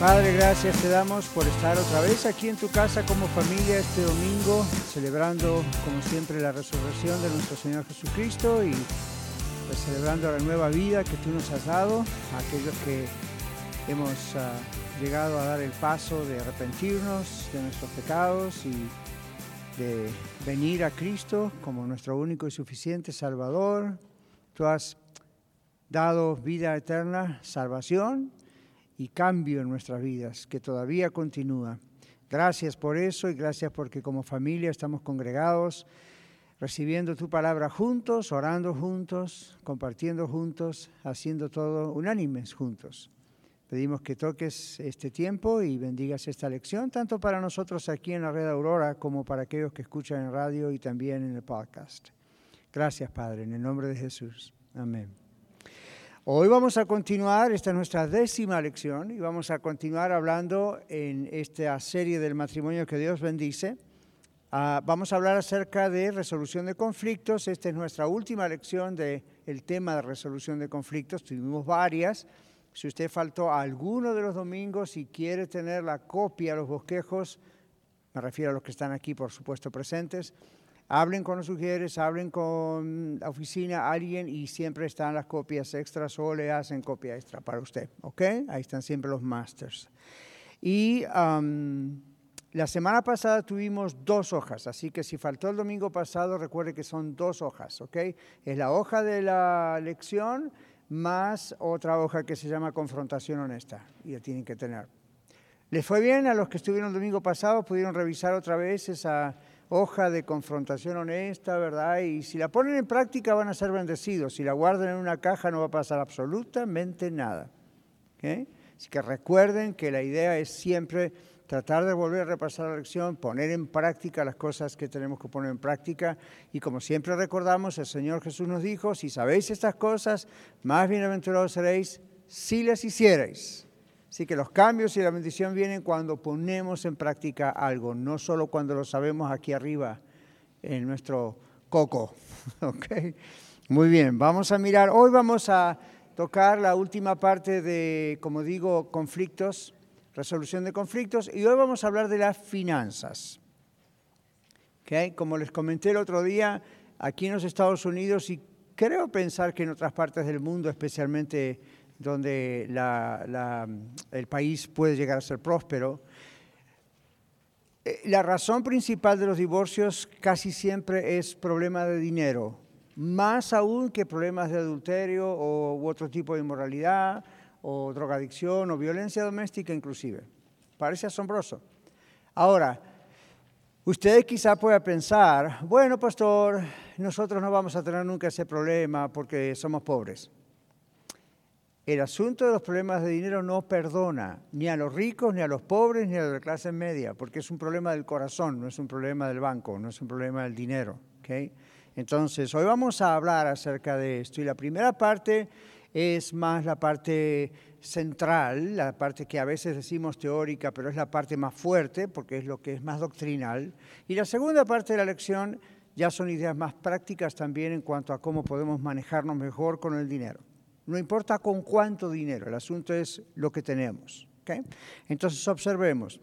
Padre, gracias te damos por estar otra vez aquí en tu casa como familia este domingo, celebrando como siempre la resurrección de nuestro Señor Jesucristo y pues, celebrando la nueva vida que tú nos has dado, a aquellos que hemos ah, llegado a dar el paso de arrepentirnos de nuestros pecados y de venir a Cristo como nuestro único y suficiente Salvador. Tú has dado vida eterna, salvación y cambio en nuestras vidas, que todavía continúa. Gracias por eso y gracias porque como familia estamos congregados, recibiendo tu palabra juntos, orando juntos, compartiendo juntos, haciendo todo unánimes juntos. Pedimos que toques este tiempo y bendigas esta lección, tanto para nosotros aquí en la red Aurora como para aquellos que escuchan en radio y también en el podcast. Gracias, Padre, en el nombre de Jesús. Amén. Hoy vamos a continuar, esta es nuestra décima lección, y vamos a continuar hablando en esta serie del matrimonio que Dios bendice. Ah, vamos a hablar acerca de resolución de conflictos. Esta es nuestra última lección del tema de resolución de conflictos. Tuvimos varias. Si usted faltó a alguno de los domingos y quiere tener la copia, los bosquejos, me refiero a los que están aquí, por supuesto, presentes, Hablen con los sugieres, hablen con la oficina, alguien, y siempre están las copias extras o le hacen copia extra para usted, ¿ok? Ahí están siempre los masters. Y la semana pasada tuvimos dos hojas, así que si faltó el domingo pasado, recuerde que son dos hojas, ¿ok? Es la hoja de la lección más otra hoja que se llama confrontación honesta, y la tienen que tener. ¿Les fue bien a los que estuvieron el domingo pasado? ¿Pudieron revisar otra vez esa hoja de confrontación honesta, ¿verdad? Y si la ponen en práctica van a ser bendecidos. Si la guardan en una caja no va a pasar absolutamente nada. Así que recuerden que la idea es siempre tratar de volver a repasar la lección, poner en práctica las cosas que tenemos que poner en práctica. Y como siempre recordamos, el Señor Jesús nos dijo, si sabéis estas cosas, más bienaventurados seréis si las hicierais. Así que los cambios y la bendición vienen cuando ponemos en práctica algo, no solo cuando lo sabemos aquí arriba en nuestro coco. ¿Okay? Muy bien, vamos a mirar, hoy vamos a tocar la última parte de, como digo, conflictos, resolución de conflictos, y hoy vamos a hablar de las finanzas. ¿Okay? Como les comenté el otro día, aquí en los Estados Unidos, y creo pensar que en otras partes del mundo, especialmente donde el país puede llegar a ser próspero. Eh, la razón principal de los divorcios casi siempre es problema de dinero, más aún que problemas de adulterio o, u otro tipo de inmoralidad o drogadicción o violencia doméstica inclusive. Parece asombroso. Ahora, usted quizá pueda pensar, bueno, pastor, nosotros no vamos a tener nunca ese problema porque somos pobres. El asunto de los problemas de dinero no perdona ni a los ricos, ni a los pobres, ni a la clase media, porque es un problema del corazón, no es un problema del banco, no es un problema del dinero. Entonces, hoy vamos a hablar acerca de esto. Y la primera parte es más la parte central, la parte que a veces decimos teórica, pero es la parte más fuerte, porque es lo que es más doctrinal. Y la segunda parte de la lección ya son ideas más prácticas también en cuanto a cómo podemos manejarnos mejor con el dinero. No importa con cuánto dinero, el asunto es lo que tenemos. Entonces observemos.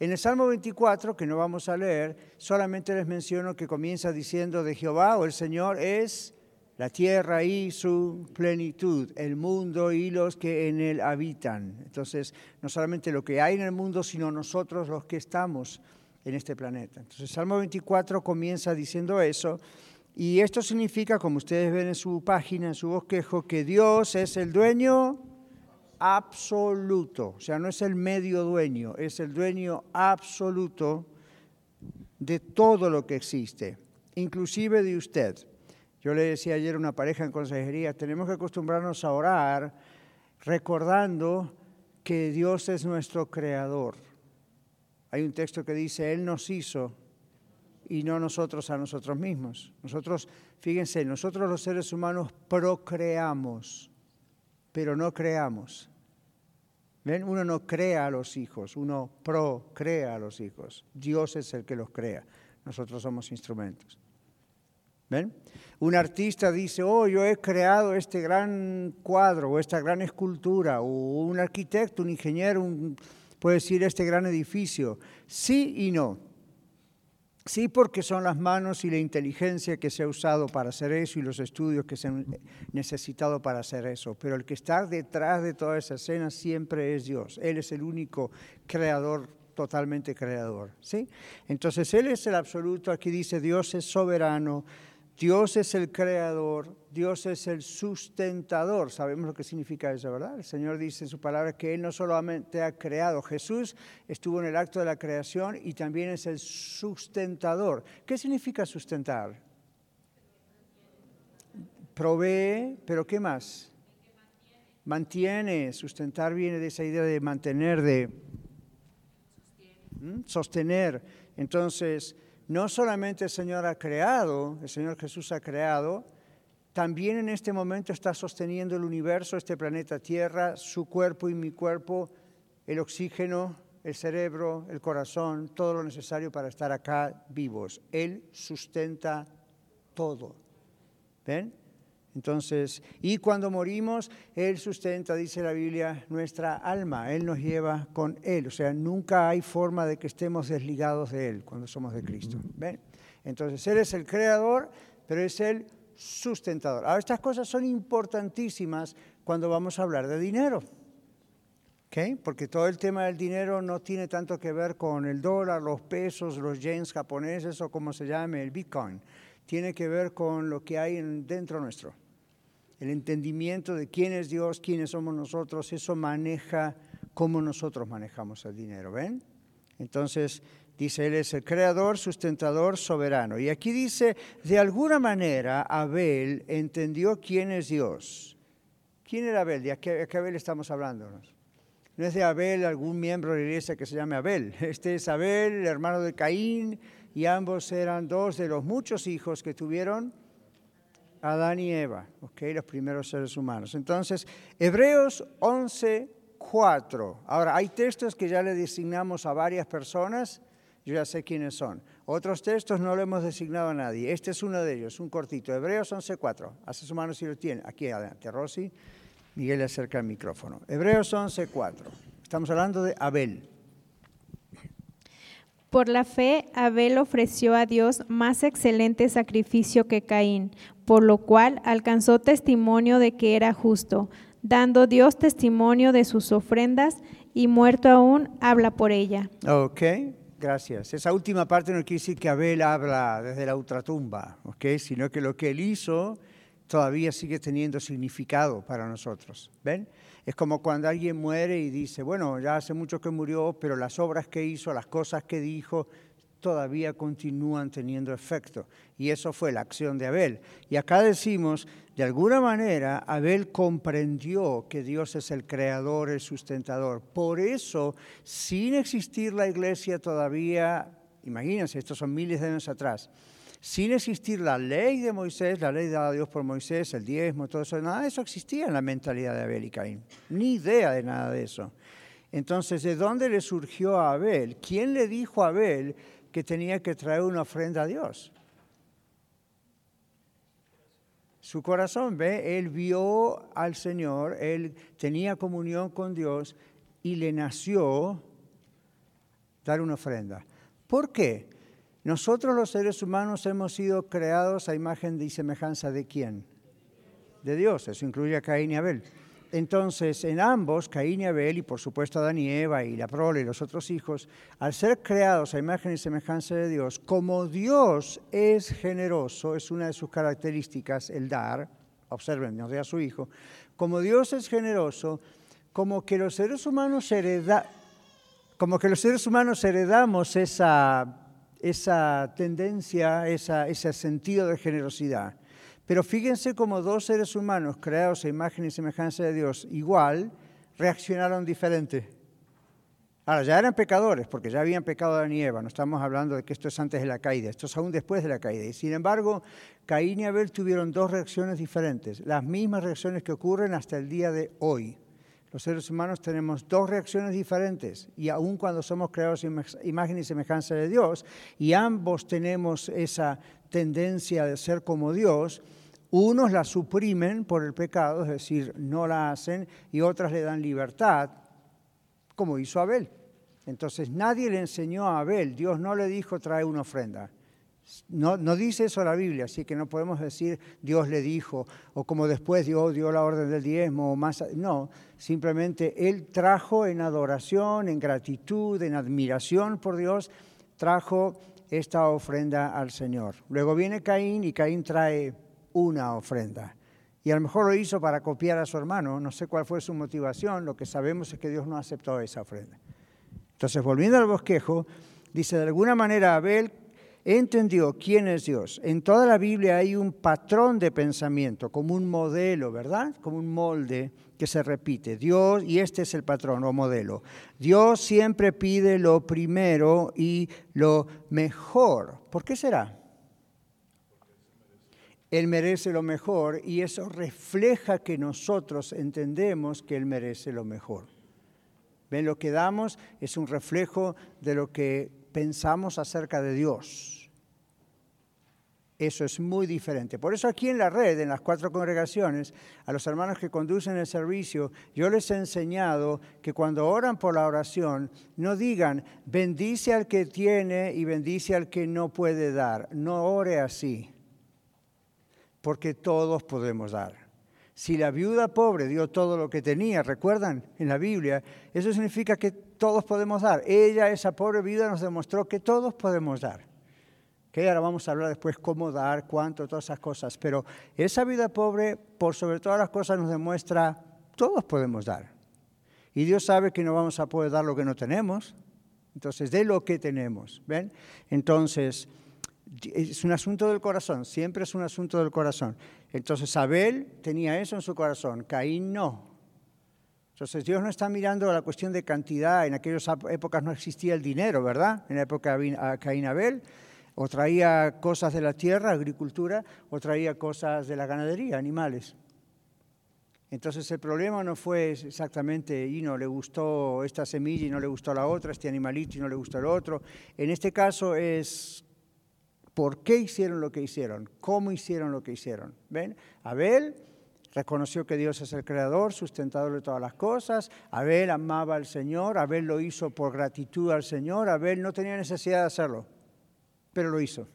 En el Salmo 24, que no vamos a leer, solamente les menciono que comienza diciendo de Jehová o el Señor es la tierra y su plenitud, el mundo y los que en él habitan. Entonces, no solamente lo que hay en el mundo, sino nosotros los que estamos en este planeta. Entonces, Salmo 24 comienza diciendo eso y esto significa, como ustedes ven en su página, en su bosquejo, que Dios es el dueño absoluto. O sea, no es el medio dueño, es el dueño absoluto de todo lo que existe, inclusive de usted. Yo le decía ayer a una pareja en consejería, tenemos que acostumbrarnos a orar recordando que Dios es nuestro creador. Hay un texto que dice, Él nos hizo y no nosotros a nosotros mismos. Nosotros, fíjense, nosotros los seres humanos procreamos, pero no creamos. ¿Ven? Uno no crea a los hijos, uno procrea a los hijos. Dios es el que los crea. Nosotros somos instrumentos. ¿Ven? Un artista dice, oh, yo he creado este gran cuadro o esta gran escultura, o un arquitecto, un ingeniero, puede decir este gran edificio. Sí y no. Sí, porque son las manos y la inteligencia que se ha usado para hacer eso y los estudios que se han necesitado para hacer eso. Pero el que está detrás de toda esa escena siempre es Dios. Él es el único creador, totalmente creador. ¿sí? Entonces, Él es el absoluto. Aquí dice, Dios es soberano, Dios es el creador, Dios es el sustentador. Sabemos lo que significa eso, ¿verdad? El Señor dice en su palabra que Él no solamente ha creado, Jesús estuvo en el acto de la creación y también es el sustentador. ¿Qué significa sustentar? Provee, pero ¿qué más? Mantiene, sustentar viene de esa idea de mantener, de sostener. Entonces, no solamente el Señor ha creado, el Señor Jesús ha creado, también en este momento está sosteniendo el universo, este planeta Tierra, su cuerpo y mi cuerpo, el oxígeno, el cerebro, el corazón, todo lo necesario para estar acá vivos. Él sustenta todo. ¿Ven? Entonces, y cuando morimos, Él sustenta, dice la Biblia, nuestra alma. Él nos lleva con Él. O sea, nunca hay forma de que estemos desligados de Él cuando somos de Cristo. ¿Ven? Entonces, Él es el creador, pero es el sustentador. Ahora, estas cosas son importantísimas cuando vamos a hablar de dinero. ¿Okay? Porque todo el tema del dinero no tiene tanto que ver con el dólar, los pesos, los yens japoneses o como se llame, el bitcoin. Tiene que ver con lo que hay dentro nuestro el entendimiento de quién es Dios, quiénes somos nosotros, eso maneja cómo nosotros manejamos el dinero, ¿ven? Entonces, dice, Él es el creador, sustentador, soberano. Y aquí dice, de alguna manera Abel entendió quién es Dios. ¿Quién era Abel? ¿De qué, Abel estamos hablando? No es de Abel algún miembro de la iglesia que se llame Abel. Este es Abel, el hermano de Caín, y ambos eran dos de los muchos hijos que tuvieron Adán y Eva, okay, los primeros seres humanos. Entonces, Hebreos 11, 4. Ahora, hay textos que ya le designamos a varias personas, yo ya sé quiénes son. Otros textos no le hemos designado a nadie. Este es uno de ellos, un cortito. Hebreos 11, 4. Hace su mano si lo tiene. Aquí adelante, Rosy. Miguel le acerca el micrófono. Hebreos 11, 4. Estamos hablando de Abel. Por la fe, Abel ofreció a Dios más excelente sacrificio que Caín, por lo cual alcanzó testimonio de que era justo, dando Dios testimonio de sus ofrendas y muerto aún habla por ella. Ok, gracias. Esa última parte no quiere decir que Abel habla desde la ultratumba, ok, sino que lo que él hizo todavía sigue teniendo significado para nosotros. ¿Ven? Es como cuando alguien muere y dice, bueno, ya hace mucho que murió, pero las obras que hizo, las cosas que dijo, todavía continúan teniendo efecto. Y eso fue la acción de Abel. Y acá decimos, de alguna manera, Abel comprendió que Dios es el creador, el sustentador. Por eso, sin existir la iglesia todavía, imagínense, estos son miles de años atrás, sin existir la ley de Moisés, la ley dada a Dios por Moisés, el diezmo, todo eso, nada de eso existía en la mentalidad de Abel y Caín. Ni idea de nada de eso. Entonces, ¿de dónde le surgió a Abel? ¿Quién le dijo a Abel que tenía que traer una ofrenda a Dios? Su corazón, ve, él vio al Señor, él tenía comunión con Dios y le nació dar una ofrenda. ¿Por qué? Nosotros los seres humanos hemos sido creados a imagen y semejanza de quién? De Dios, eso incluye a Caín y Abel. Entonces, en ambos, Caín y Abel, y por supuesto Adán y Eva, y la prole y los otros hijos, al ser creados a imagen y semejanza de Dios, como Dios es generoso, es una de sus características el dar, observen, nos a su Hijo, como Dios es generoso, como que los seres humanos hereda, como que los seres humanos heredamos esa esa tendencia, ese sentido de generosidad. Pero fíjense cómo dos seres humanos creados a imagen y semejanza de Dios igual reaccionaron diferente. Ahora, ya eran pecadores, porque ya habían pecado Adán y Eva. No estamos hablando de que esto es antes de la caída, esto es aún después de la caída. Y sin embargo, Caín y Abel tuvieron dos reacciones diferentes, las mismas reacciones que ocurren hasta el día de hoy. Los seres humanos tenemos dos reacciones diferentes, y aun cuando somos creados en imagen y semejanza de Dios, y ambos tenemos esa tendencia de ser como Dios, unos la suprimen por el pecado, es decir, no la hacen, y otras le dan libertad como hizo Abel. Entonces nadie le enseñó a Abel, Dios no le dijo trae una ofrenda. No, dice eso la Biblia, así que no podemos decir Dios le dijo, o como después Dios dio la orden del diezmo, o más. No, simplemente Él trajo en adoración, en gratitud, en admiración por Dios, trajo esta ofrenda al Señor. Luego viene Caín y Caín trae una ofrenda. Y a lo mejor lo hizo para copiar a su hermano, no sé cuál fue su motivación, lo que sabemos es que Dios no aceptó esa ofrenda. Entonces, volviendo al bosquejo, dice, de alguna manera Abel entendió quién es Dios. En toda la Biblia hay un patrón de pensamiento, como un modelo, ¿verdad? Como un molde que se repite. Dios, y este es el patrón o modelo. Dios siempre pide lo primero y lo mejor. ¿Por qué será? Él merece lo mejor y eso refleja que nosotros entendemos que Él merece lo mejor. ¿Ven? Lo que damos es un reflejo de lo que pensamos acerca de Dios. Eso es muy diferente. Por eso aquí en la red, en las cuatro congregaciones, a los hermanos que conducen el servicio, yo les he enseñado que cuando oran por la oración, no digan, bendice al que tiene y bendice al que no puede dar. No ore así porque todos podemos dar. Si la viuda pobre dio todo lo que tenía, recuerdan en la Biblia, eso significa que todos podemos dar. Ella, esa pobre viuda, nos demostró que todos podemos dar. Que ahora vamos a hablar después cómo dar, cuánto, todas esas cosas. Pero esa vida pobre, por sobre todas las cosas, nos demuestra todos podemos dar. Y Dios sabe que no vamos a poder dar lo que no tenemos. Entonces, de lo que tenemos, ¿ven? Entonces, es un asunto del corazón, siempre es un asunto del corazón. Entonces Abel tenía eso en su corazón, Caín no. Entonces Dios no está mirando la cuestión de cantidad, en aquellas épocas no existía el dinero, ¿verdad? En la época de Caín Abel, o traía cosas de la tierra, agricultura, o traía cosas de la ganadería, animales. Entonces el problema no fue exactamente, y no le gustó esta semilla y no le gustó la otra, este animalito y no le gustó el otro. En este caso es por qué hicieron lo que hicieron, cómo hicieron lo que hicieron. ¿Ven? Abel reconoció que Dios es el creador, sustentador de todas las cosas. Abel amaba al Señor, Abel lo hizo por gratitud al Señor, Abel no tenía necesidad de hacerlo, pero lo hizo.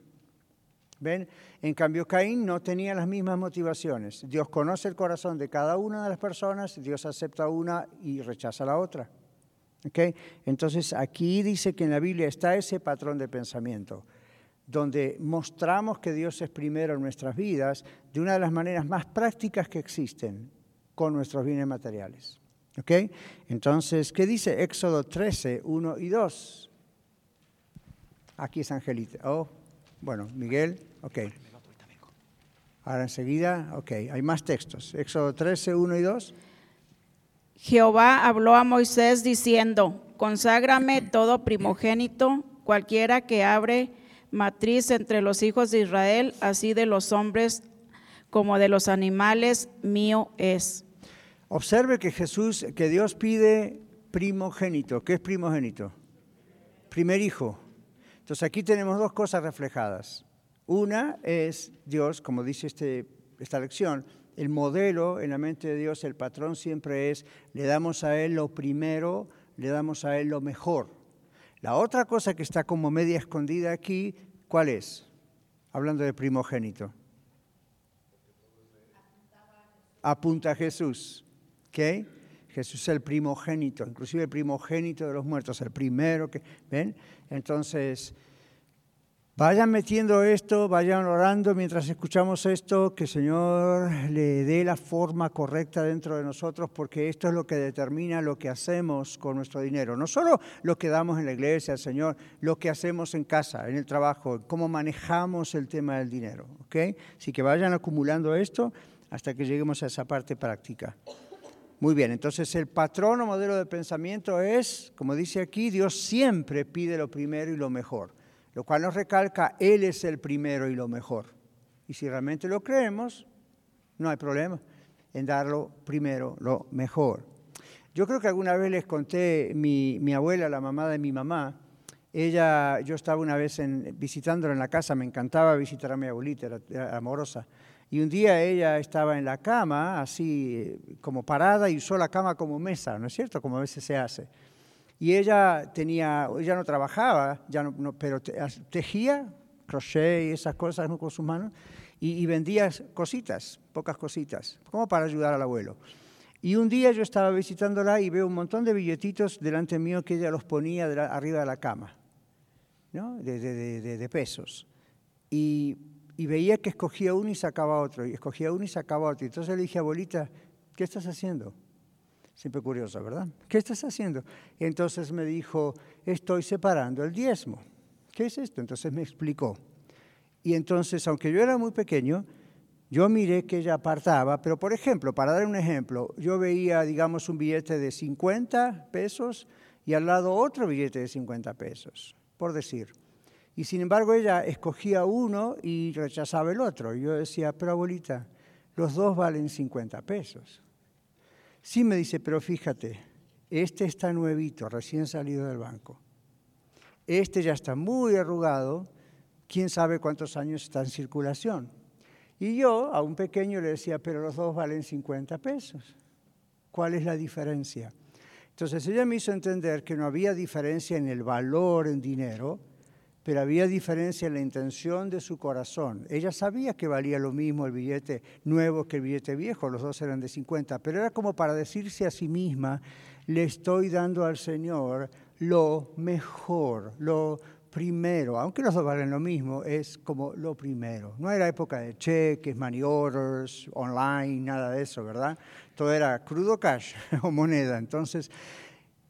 ¿Ven? En cambio, Caín no tenía las mismas motivaciones. Dios conoce el corazón de cada una de las personas, Dios acepta una y rechaza la otra. ¿Okay? Entonces, aquí dice que en la Biblia está ese patrón de pensamiento donde mostramos que Dios es primero en nuestras vidas de una de las maneras más prácticas que existen con nuestros bienes materiales. ¿Ok? Entonces, ¿qué dice Éxodo 13, 1 y 2? Aquí es Angelita. Oh, bueno, Miguel, ok. Ahora enseguida, ok, hay más textos. Éxodo 13, 1 y 2. Jehová habló a Moisés diciendo, conságrame todo primogénito, cualquiera que abre matriz entre los hijos de Israel, así de los hombres como de los animales, mío es. Observe que Jesús, que Dios pide primogénito. ¿Qué es primogénito? Primer hijo. Entonces aquí tenemos dos cosas reflejadas. Una es Dios, como dice este, esta lección, el modelo en la mente de Dios, el patrón siempre es, le damos a Él lo primero, le damos a Él lo mejor. La otra cosa que está como media escondida aquí, ¿cuál es? Hablando de primogénito. Apunta a Jesús. ¿Ok? Jesús es el primogénito, inclusive el primogénito de los muertos, el primero que... ¿Ven? Entonces, Vayan metiendo esto, vayan orando mientras escuchamos esto, que el Señor le dé la forma correcta dentro de nosotros, porque esto es lo que determina lo que hacemos con nuestro dinero. No solo lo que damos en la iglesia, Señor, lo que hacemos en casa, en el trabajo, cómo manejamos el tema del dinero. ¿ok? Así que vayan acumulando esto hasta que lleguemos a esa parte práctica. Muy bien, entonces el patrón o modelo de pensamiento es, como dice aquí, Dios siempre pide lo primero y lo mejor, lo cual nos recalca, Él es el primero y lo mejor. Y si realmente lo creemos, no hay problema en darlo primero, lo mejor. Yo creo que alguna vez les conté mi, abuela, la mamá de mi mamá, ella, yo estaba una vez en, visitándola en la casa, me encantaba visitar a mi abuelita, era, amorosa. Y un día ella estaba en la cama, así como parada, y usó la cama como mesa, ¿no es cierto? Como a veces se hace. Y ella tenía, ella no trabajaba, ya no, pero tejía, crochet y esas cosas con sus manos, y, y vendía cositas, pocas cositas, como para ayudar al abuelo. Y un día yo estaba visitándola y veo un montón de billetitos delante mío que ella los ponía arriba de la cama de, pesos. Y, veía que escogía uno y sacaba otro, y escogía uno y sacaba otro. Entonces le dije, abuelita, ¿qué estás haciendo? Siempre curiosa, ¿verdad? ¿Qué estás haciendo? entonces me dijo, estoy separando el diezmo. ¿Qué es esto? Entonces me explicó. Y entonces, aunque yo era muy pequeño, yo miré que ella apartaba, pero por ejemplo, para dar un ejemplo, yo veía, digamos, un billete de 50 pesos y al lado otro billete de 50 pesos por decir. Y sin embargo ella escogía uno y rechazaba el otro. Y yo decía, pero abuelita, los dos valen 50 pesos. Sí me dice, pero fíjate, este está nuevito, recién salido del banco. Este ya está muy arrugado, quién sabe cuántos años está en circulación. Y yo a un pequeño le decía, pero los dos valen 50 pesos. ¿Cuál es la diferencia? Entonces ella me hizo entender que no había diferencia en el valor en dinero, pero había diferencia en la intención de su corazón. Ella sabía que valía lo mismo el billete nuevo que el billete viejo, los dos eran de 50, pero era como para decirse a sí misma, le estoy dando al Señor lo mejor, lo primero, aunque los dos valen lo mismo, es como lo primero. No era época de cheques, money orders, online, nada de eso, ¿verdad? Todo era crudo cash o moneda. Entonces,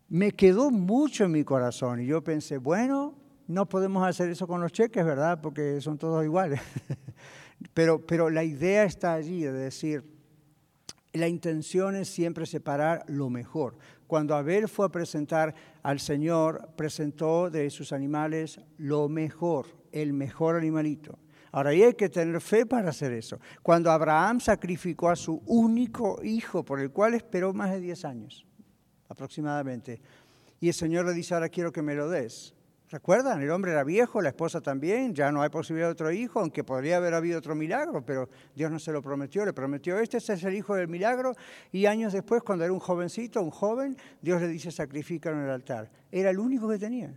me quedó mucho en mi corazón y yo pensé, bueno, no podemos hacer eso con los cheques, ¿verdad? Porque son todos iguales. pero, pero la idea está allí, de decir, la intención es siempre separar lo mejor. Cuando Abel fue a presentar al Señor, presentó de sus animales lo mejor, el mejor animalito. Ahora, hay que tener fe para hacer eso. Cuando Abraham sacrificó a su único hijo, por el cual esperó más de 10 años, aproximadamente, y el Señor le dice, ahora quiero que me lo des. ¿Recuerdan? El hombre era viejo, la esposa también, ya no hay posibilidad de otro hijo, aunque podría haber habido otro milagro, pero Dios no se lo prometió, le prometió, este es el hijo del milagro, y años después, cuando era un jovencito, un joven, Dios le dice, sacrifícalo en el altar. Era el único que tenía.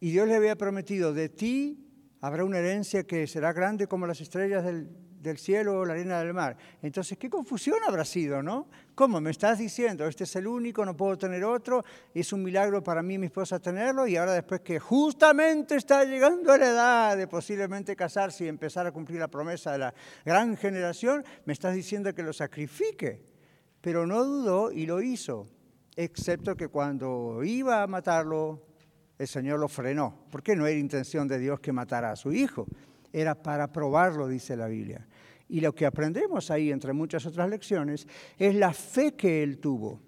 Y Dios le había prometido, de ti habrá una herencia que será grande como las estrellas del, del cielo o la arena del mar. Entonces, ¿qué confusión habrá sido, no? ¿Cómo? ¿Me estás diciendo, este es el único, no puedo tener otro? Es un milagro para mí y mi esposa tenerlo y ahora después que justamente está llegando a la edad de posiblemente casarse y empezar a cumplir la promesa de la gran generación, me estás diciendo que lo sacrifique. Pero no dudó y lo hizo, excepto que cuando iba a matarlo, el Señor lo frenó, porque no era intención de Dios que matara a su hijo era para probarlo, dice la Biblia. Y lo que aprendemos ahí, entre muchas otras lecciones, es la fe que él tuvo.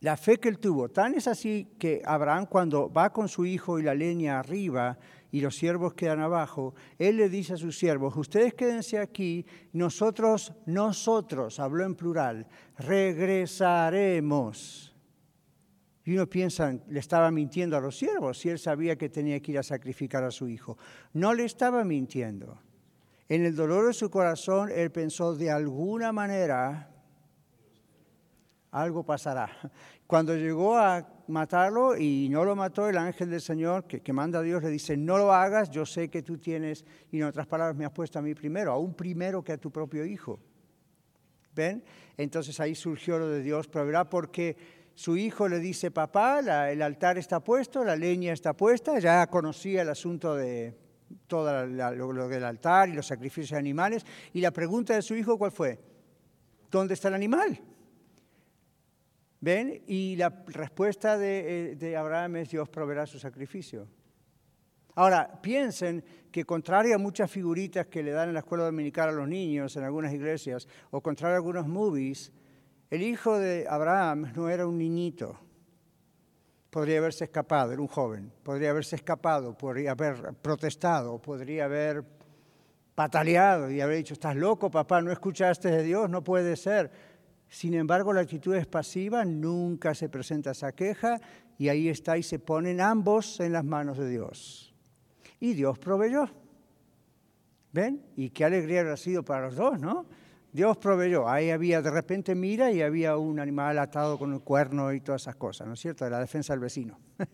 La fe que él tuvo. Tan es así que Abraham cuando va con su hijo y la leña arriba y los siervos quedan abajo, él le dice a sus siervos, ustedes quédense aquí, nosotros, nosotros, habló en plural, regresaremos y uno piensa, le estaba mintiendo a los siervos si él sabía que tenía que ir a sacrificar a su hijo. No le estaba mintiendo. En el dolor de su corazón, él pensó, de alguna manera, algo pasará. Cuando llegó a matarlo y no lo mató, el ángel del Señor que, manda a Dios le dice, no lo hagas, yo sé que tú tienes, y en otras palabras me has puesto a mí primero, aún primero que a tu propio hijo. ¿Ven? Entonces ahí surgió lo de Dios, pero verá porque su hijo le dice, papá, el altar está puesto, la leña está puesta, ya conocía el asunto de todo lo, del altar y los sacrificios de animales, y la pregunta de su hijo, ¿cuál fue? ¿Dónde está el animal? ¿Ven? Y la respuesta de, eh, de Abraham es, Dios proveerá su sacrificio. Ahora, piensen que contrario a muchas figuritas que le dan en la escuela dominical a los niños en algunas iglesias, o contrario a algunos movies, El hijo de Abraham no era un niñito. Podría haberse escapado, era un joven. Podría haberse escapado, podría haber protestado, podría haber pataleado y haber dicho, estás loco, papá, no escuchaste de Dios, no puede ser. Sin embargo, la actitud es pasiva, nunca se presenta esa queja y ahí está y se ponen ambos en las manos de Dios. Y Dios proveyó. ¿Ven? Y qué alegría habrá sido para los dos, ¿no? Dios proveyó. Ahí había, de repente mira y había un animal atado con un cuerno y todas esas cosas, ¿no es cierto? De la defensa del vecino.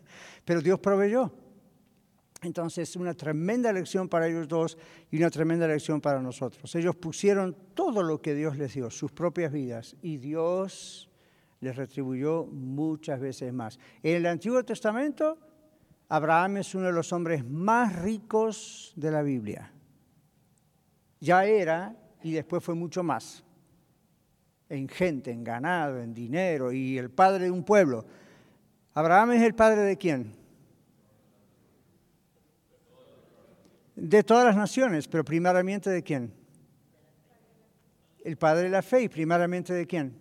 Pero Dios proveyó. Entonces, una tremenda lección para ellos dos y una tremenda lección para nosotros. Ellos pusieron todo lo que Dios les dio, sus propias vidas, y Dios les retribuyó muchas veces más. En el Antiguo Testamento, Abraham es uno de los hombres más ricos de la Biblia. Ya era y después fue mucho más. En gente, en ganado, en dinero y el padre de un pueblo. Abraham es el padre de quién? de todas las naciones, pero primariamente de quién? El Padre de la fe y primariamente de quién?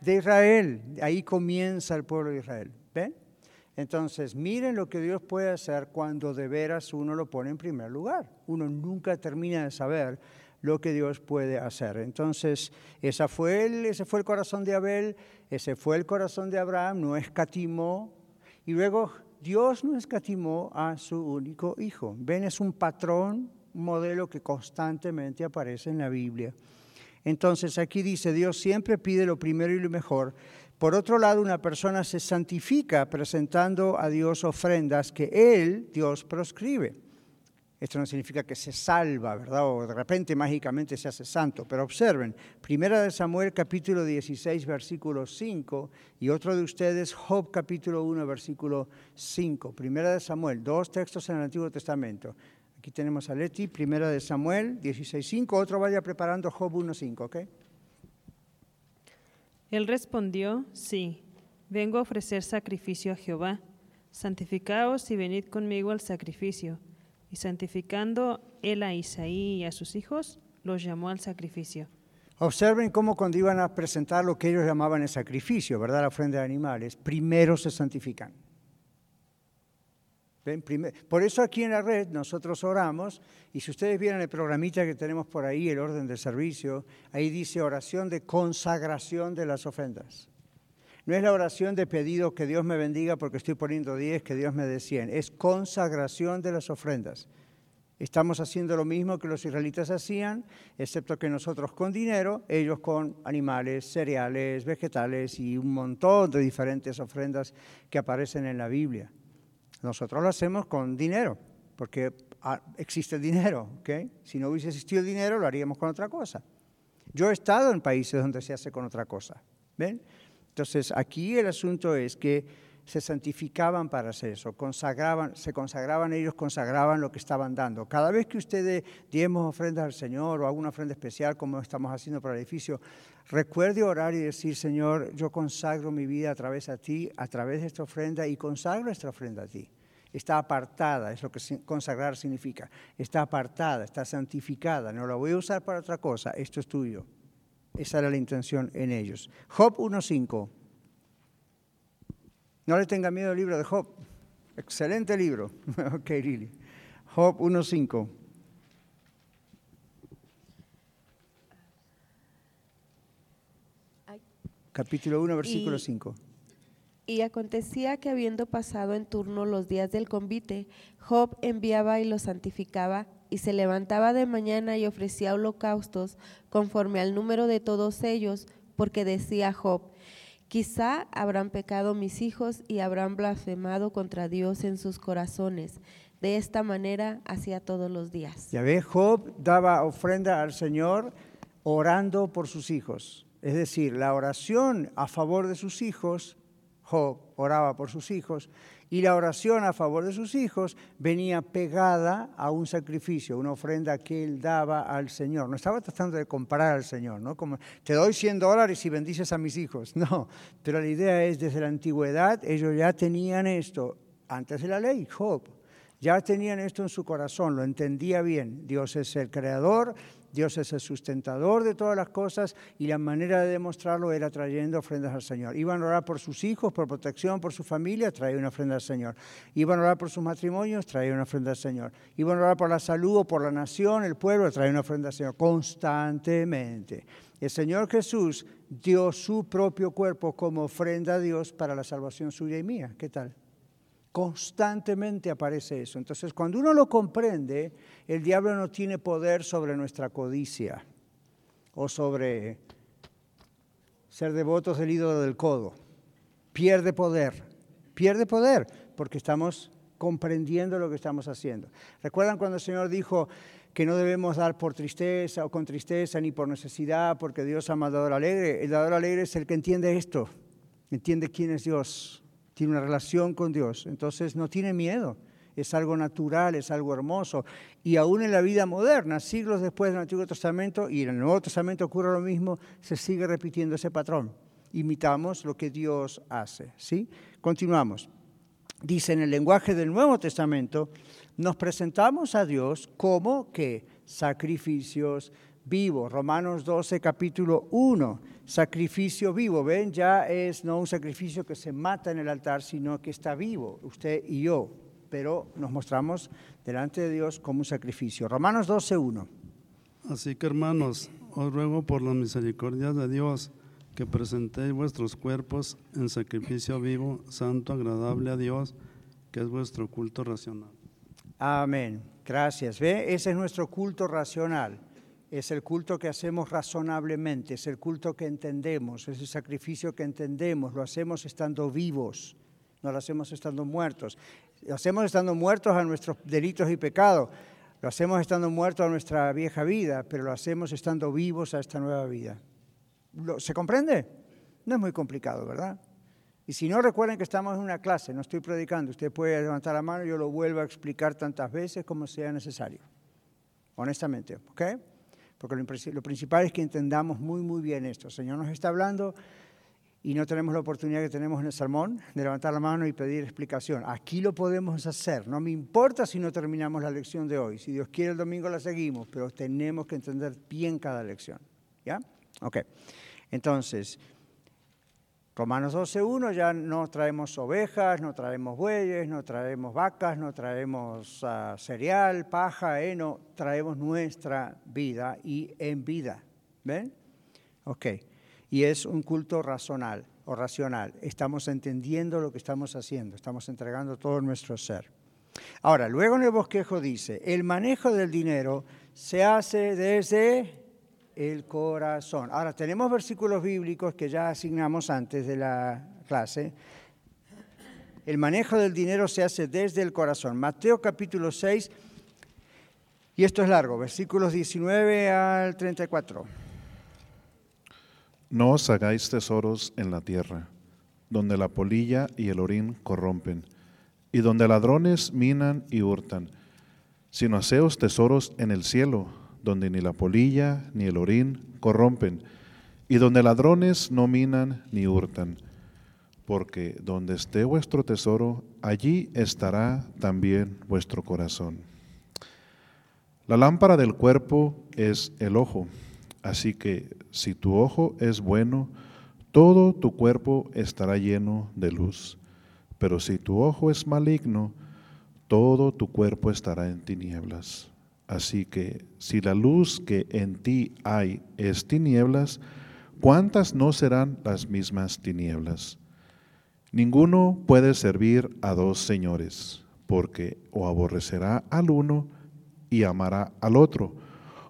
De Israel. Ahí comienza el pueblo de Israel. ¿Ven? Entonces, miren lo que Dios puede hacer cuando de veras uno lo pone en primer lugar. Uno nunca termina de saber lo que Dios puede hacer. Entonces, esa fue el, ese fue el corazón de Abel, ese fue el corazón de Abraham, no escatimó. Y luego Dios no escatimó a su único hijo. Ven, es un patrón, un modelo que constantemente aparece en la Biblia. Entonces aquí dice, Dios siempre pide lo primero y lo mejor. Por otro lado, una persona se santifica presentando a Dios ofrendas que Él, Dios, proscribe. Esto no significa que se salva, ¿verdad? O de repente mágicamente se hace santo. Pero observen, Primera de Samuel capítulo 16, versículo 5, y otro de ustedes, Job capítulo 1, versículo 5. Primera de Samuel, dos textos en el Antiguo Testamento. Aquí tenemos a Leti, Primera de Samuel 16, 5. Otro vaya preparando Job 1, 5, ¿ok? Él respondió, sí, vengo a ofrecer sacrificio a Jehová. Santificaos y venid conmigo al sacrificio y santificando él a Isaí y a sus hijos, los llamó al sacrificio. Observen cómo cuando iban a presentar lo que ellos llamaban el sacrificio, ¿verdad? La ofrenda de animales, primero se santifican. Por eso aquí en la red nosotros oramos, y si ustedes vieran el programita que tenemos por ahí, el orden del servicio, ahí dice oración de consagración de las ofrendas. No es la oración de pedido que Dios me bendiga porque estoy poniendo 10, que Dios me dé 100. Es consagración de las ofrendas. Estamos haciendo lo mismo que los israelitas hacían, excepto que nosotros con dinero, ellos con animales, cereales, vegetales y un montón de diferentes ofrendas que aparecen en la Biblia. Nosotros lo hacemos con dinero, porque ah, existe dinero, ¿ok? Si no hubiese existido dinero, lo haríamos con otra cosa. Yo he estado en países donde se hace con otra cosa, ¿ven? Entonces, aquí el asunto es que se santificaban para hacer eso, consagraban, se consagraban ellos, consagraban lo que estaban dando. Cada vez que ustedes diemos ofrendas al Señor o alguna ofrenda especial como estamos haciendo para el edificio, recuerde orar y decir, Señor, yo consagro mi vida a través de ti, a través de esta ofrenda y consagro esta ofrenda a ti. Está apartada, es lo que consagrar significa. Está apartada, está santificada, no la voy a usar para otra cosa, esto es tuyo. Esa era la intención en ellos. Job 1.5. No le tenga miedo al libro de Job. Excelente libro. ok, Lili. Job 1.5. Capítulo 1, versículo 5. Y acontecía que habiendo pasado en turno los días del convite, Job enviaba y los santificaba y se levantaba de mañana y ofrecía holocaustos conforme al número de todos ellos, porque decía Job, quizá habrán pecado mis hijos y habrán blasfemado contra Dios en sus corazones. De esta manera hacía todos los días. Ya ve, Job daba ofrenda al Señor orando por sus hijos. Es decir, la oración a favor de sus hijos, Job oraba por sus hijos, y la oración a favor de sus hijos venía pegada a un sacrificio, una ofrenda que él daba al Señor. No estaba tratando de comparar al Señor, ¿no? Como te doy 100 dólares y bendices a mis hijos. No, pero la idea es desde la antigüedad ellos ya tenían esto antes de la ley, Job. Ya tenían esto en su corazón, lo entendía bien. Dios es el creador, Dios es el sustentador de todas las cosas y la manera de demostrarlo era trayendo ofrendas al Señor. Iban a orar por sus hijos, por protección, por su familia, traían una ofrenda al Señor. Iban a orar por sus matrimonios, traían una ofrenda al Señor. Iban a orar por la salud o por la nación, el pueblo, traían una ofrenda al Señor constantemente. El Señor Jesús dio su propio cuerpo como ofrenda a Dios para la salvación suya y mía. ¿Qué tal? Constantemente aparece eso. Entonces, cuando uno lo comprende, el diablo no tiene poder sobre nuestra codicia o sobre ser devotos del ídolo del codo. Pierde poder, pierde poder, porque estamos comprendiendo lo que estamos haciendo. ¿Recuerdan cuando el Señor dijo que no debemos dar por tristeza o con tristeza ni por necesidad, porque Dios ama al dador alegre? El dador alegre es el que entiende esto, entiende quién es Dios, tiene una relación con Dios, entonces no tiene miedo. Es algo natural, es algo hermoso. Y aún en la vida moderna, siglos después del Antiguo Testamento y en el Nuevo Testamento ocurre lo mismo, se sigue repitiendo ese patrón. Imitamos lo que Dios hace. ¿sí? Continuamos. Dice en el lenguaje del Nuevo Testamento, nos presentamos a Dios como que sacrificios vivos. Romanos 12, capítulo 1 sacrificio vivo. Ven, ya es no un sacrificio que se mata en el altar, sino que está vivo, usted y yo. Pero nos mostramos delante de Dios como un sacrificio. Romanos 12.1. Así que hermanos, os ruego por la misericordia de Dios que presentéis vuestros cuerpos en sacrificio vivo, santo, agradable a Dios, que es vuestro culto racional. Amén. Gracias. ¿Ve? Ese es nuestro culto racional es el culto que hacemos razonablemente, es el culto que entendemos, es el sacrificio que entendemos, lo hacemos estando vivos, no lo hacemos estando muertos. Lo hacemos estando muertos a nuestros delitos y pecados, lo hacemos estando muertos a nuestra vieja vida, pero lo hacemos estando vivos a esta nueva vida. ¿Se comprende? No es muy complicado, ¿verdad? Y si no, recuerden que estamos en una clase, no estoy predicando. Usted puede levantar la mano yo lo vuelvo a explicar tantas veces como sea necesario. Honestamente, ¿ok? Porque lo, principal es que entendamos muy, muy bien esto. El Señor nos está hablando y no tenemos la oportunidad que tenemos en el sermón de levantar la mano y pedir explicación. Aquí lo podemos hacer. No me importa si no terminamos la lección de hoy. Si Dios quiere el domingo la seguimos, pero tenemos que entender bien cada lección. ¿Ya? Ok. Entonces, Romanos 12.1 ya no traemos ovejas, no traemos bueyes, no traemos vacas, no traemos ah, cereal, paja, heno, traemos nuestra vida y en vida. ¿Ven? Ok. Y es un culto racional o racional. Estamos entendiendo lo que estamos haciendo, estamos entregando todo nuestro ser. Ahora, luego en el bosquejo dice, el manejo del dinero se hace desde el corazón. Ahora, tenemos versículos bíblicos que ya asignamos antes de la clase. El manejo del dinero se hace desde el corazón. Mateo capítulo 6, y esto es largo, versículos 19 al 34. No os hagáis tesoros en la tierra, donde la polilla y el orín corrompen, y donde ladrones minan y hurtan, sino haceos tesoros en el cielo donde ni la polilla ni el orín corrompen, y donde ladrones no minan ni hurtan. Porque donde esté vuestro tesoro, allí estará también vuestro corazón. La lámpara del cuerpo es el ojo, así que si tu ojo es bueno, todo tu cuerpo estará lleno de luz. Pero si tu ojo es maligno, todo tu cuerpo estará en tinieblas. Así que si la luz que en ti hay es tinieblas, ¿cuántas no serán las mismas tinieblas? Ninguno puede servir a dos señores, porque o aborrecerá al uno y amará al otro,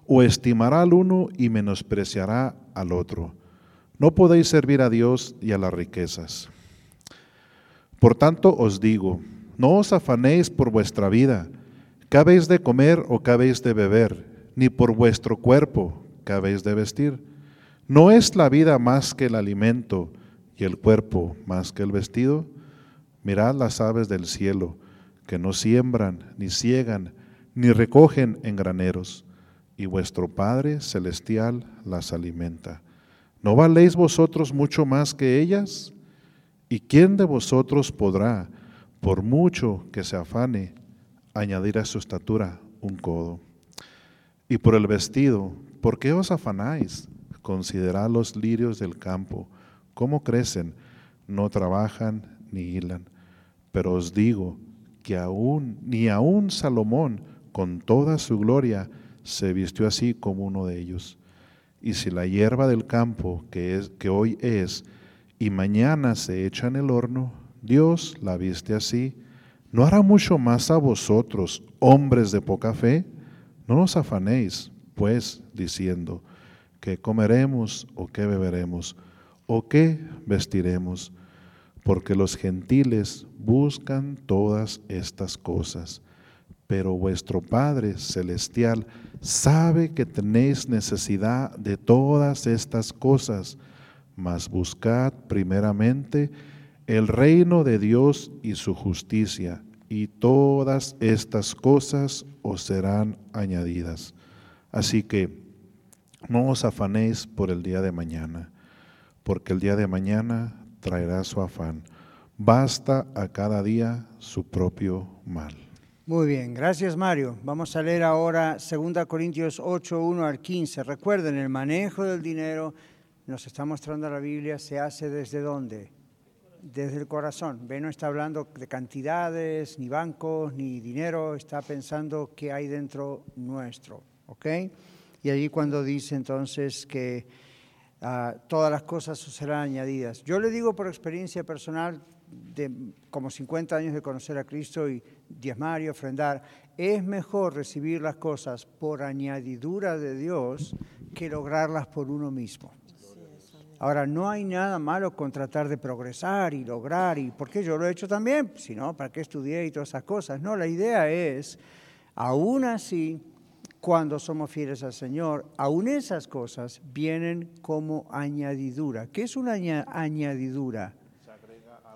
o estimará al uno y menospreciará al otro. No podéis servir a Dios y a las riquezas. Por tanto os digo, no os afanéis por vuestra vida ¿Qué habéis de comer o qué habéis de beber? Ni por vuestro cuerpo, ¿qué habéis de vestir? ¿No es la vida más que el alimento y el cuerpo más que el vestido? Mirad las aves del cielo, que no siembran, ni ciegan, ni recogen en graneros, y vuestro Padre Celestial las alimenta. ¿No valéis vosotros mucho más que ellas? ¿Y quién de vosotros podrá, por mucho que se afane, añadir a su estatura un codo. Y por el vestido, ¿por qué os afanáis? Considerad los lirios del campo, cómo crecen, no trabajan ni hilan. Pero os digo que aún, ni aún Salomón, con toda su gloria, se vistió así como uno de ellos. Y si la hierba del campo, que, es, que hoy es, y mañana se echa en el horno, Dios la viste así, ¿no hará mucho más a vosotros, hombres de poca fe? No os afanéis, pues, diciendo, ¿qué comeremos o qué beberemos o qué vestiremos? Porque los gentiles buscan todas estas cosas, pero vuestro Padre Celestial sabe que tenéis necesidad de todas estas cosas, mas buscad primeramente el reino de Dios y su justicia, y todas estas cosas os serán añadidas. Así que no os afanéis por el día de mañana, porque el día de mañana traerá su afán. Basta a cada día su propio mal. Muy bien, gracias Mario. Vamos a leer ahora 2 Corintios 8, 1 al 15. Recuerden, el manejo del dinero, nos está mostrando la Biblia, se hace desde dónde? Desde el corazón. Ve, no está hablando de cantidades, ni bancos, ni dinero, está pensando qué hay dentro nuestro. ¿Ok? Y allí cuando dice entonces que ah, todas las cosas serán añadidas. Yo le digo por experiencia personal, de como 50 años de conocer a Cristo y diezmar y ofrendar, es mejor recibir las cosas por añadidura de Dios que lograrlas por uno mismo. Ahora, no hay nada malo con tratar de progresar y lograr, y porque yo lo he hecho también, si no, ¿para qué estudié y todas esas cosas? No, la idea es, aún así, cuando somos fieles al Señor, aún esas cosas vienen como añadidura. ¿Qué es una añadidura?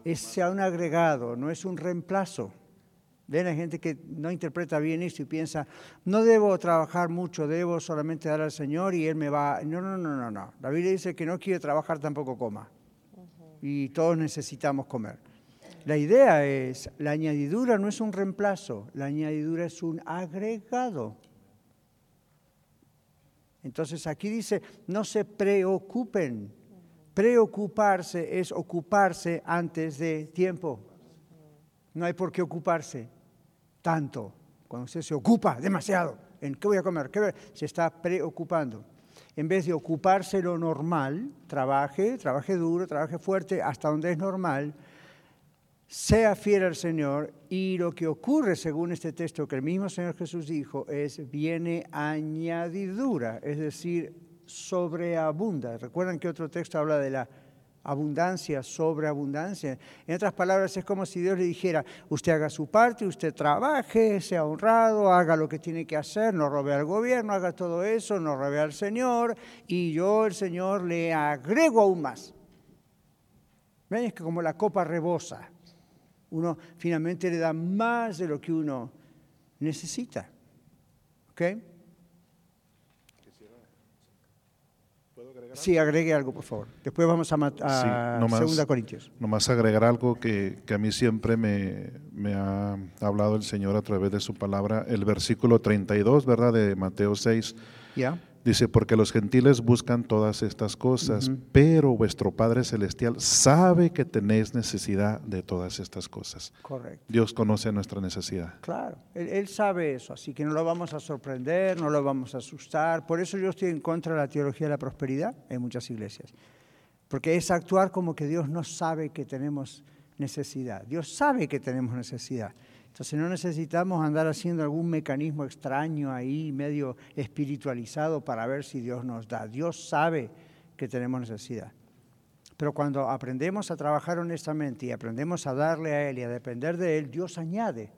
Es un agregado, no es un reemplazo. Ven, hay gente que no interpreta bien esto y piensa, no debo trabajar mucho, debo solamente dar al Señor y Él me va... No, no, no, no, no. La Biblia dice que no quiere trabajar, tampoco coma. Y todos necesitamos comer. La idea es, la añadidura no es un reemplazo, la añadidura es un agregado. Entonces aquí dice, no se preocupen. Preocuparse es ocuparse antes de tiempo. No hay por qué ocuparse tanto. Cuando usted se ocupa demasiado, ¿en qué voy a comer? ¿Qué se está preocupando. En vez de ocuparse lo normal, trabaje, trabaje duro, trabaje fuerte, hasta donde es normal, sea fiel al Señor y lo que ocurre según este texto que el mismo Señor Jesús dijo es viene añadidura, es decir, sobreabunda. ¿Recuerdan que otro texto habla de la abundancia, sobreabundancia? En otras palabras, es como si Dios le dijera, usted haga su parte, usted trabaje, sea honrado, haga lo que tiene que hacer, no robe al gobierno, haga todo eso, no robe al Señor, y yo, el Señor, le agrego aún más. ¿Ven? Es que como la copa rebosa uno finalmente le da más de lo que uno necesita. ¿Ok? Sí, agregue algo, por favor. Después vamos a, a nomás, Segunda Corintios. Nomás agregar algo que, que a mí siempre me, me, ha hablado el Señor a través de su palabra. El versículo 32, ¿verdad? De Mateo 6. ¿Ya? Dice, porque los gentiles buscan todas estas cosas, pero vuestro Padre Celestial sabe que tenéis necesidad de todas estas cosas. Correcto. Dios conoce nuestra necesidad. Claro, él, sabe eso, así que no lo vamos a sorprender, no lo vamos a asustar. Por eso yo estoy en contra de la teología de la prosperidad en muchas iglesias. Porque es actuar como que Dios no sabe que tenemos necesidad. Dios sabe que tenemos necesidad. Entonces no necesitamos andar haciendo algún mecanismo extraño ahí, medio espiritualizado para ver si Dios nos da. Dios sabe que tenemos necesidad. Pero cuando aprendemos a trabajar honestamente y aprendemos a darle a Él y a depender de Él, Dios añade.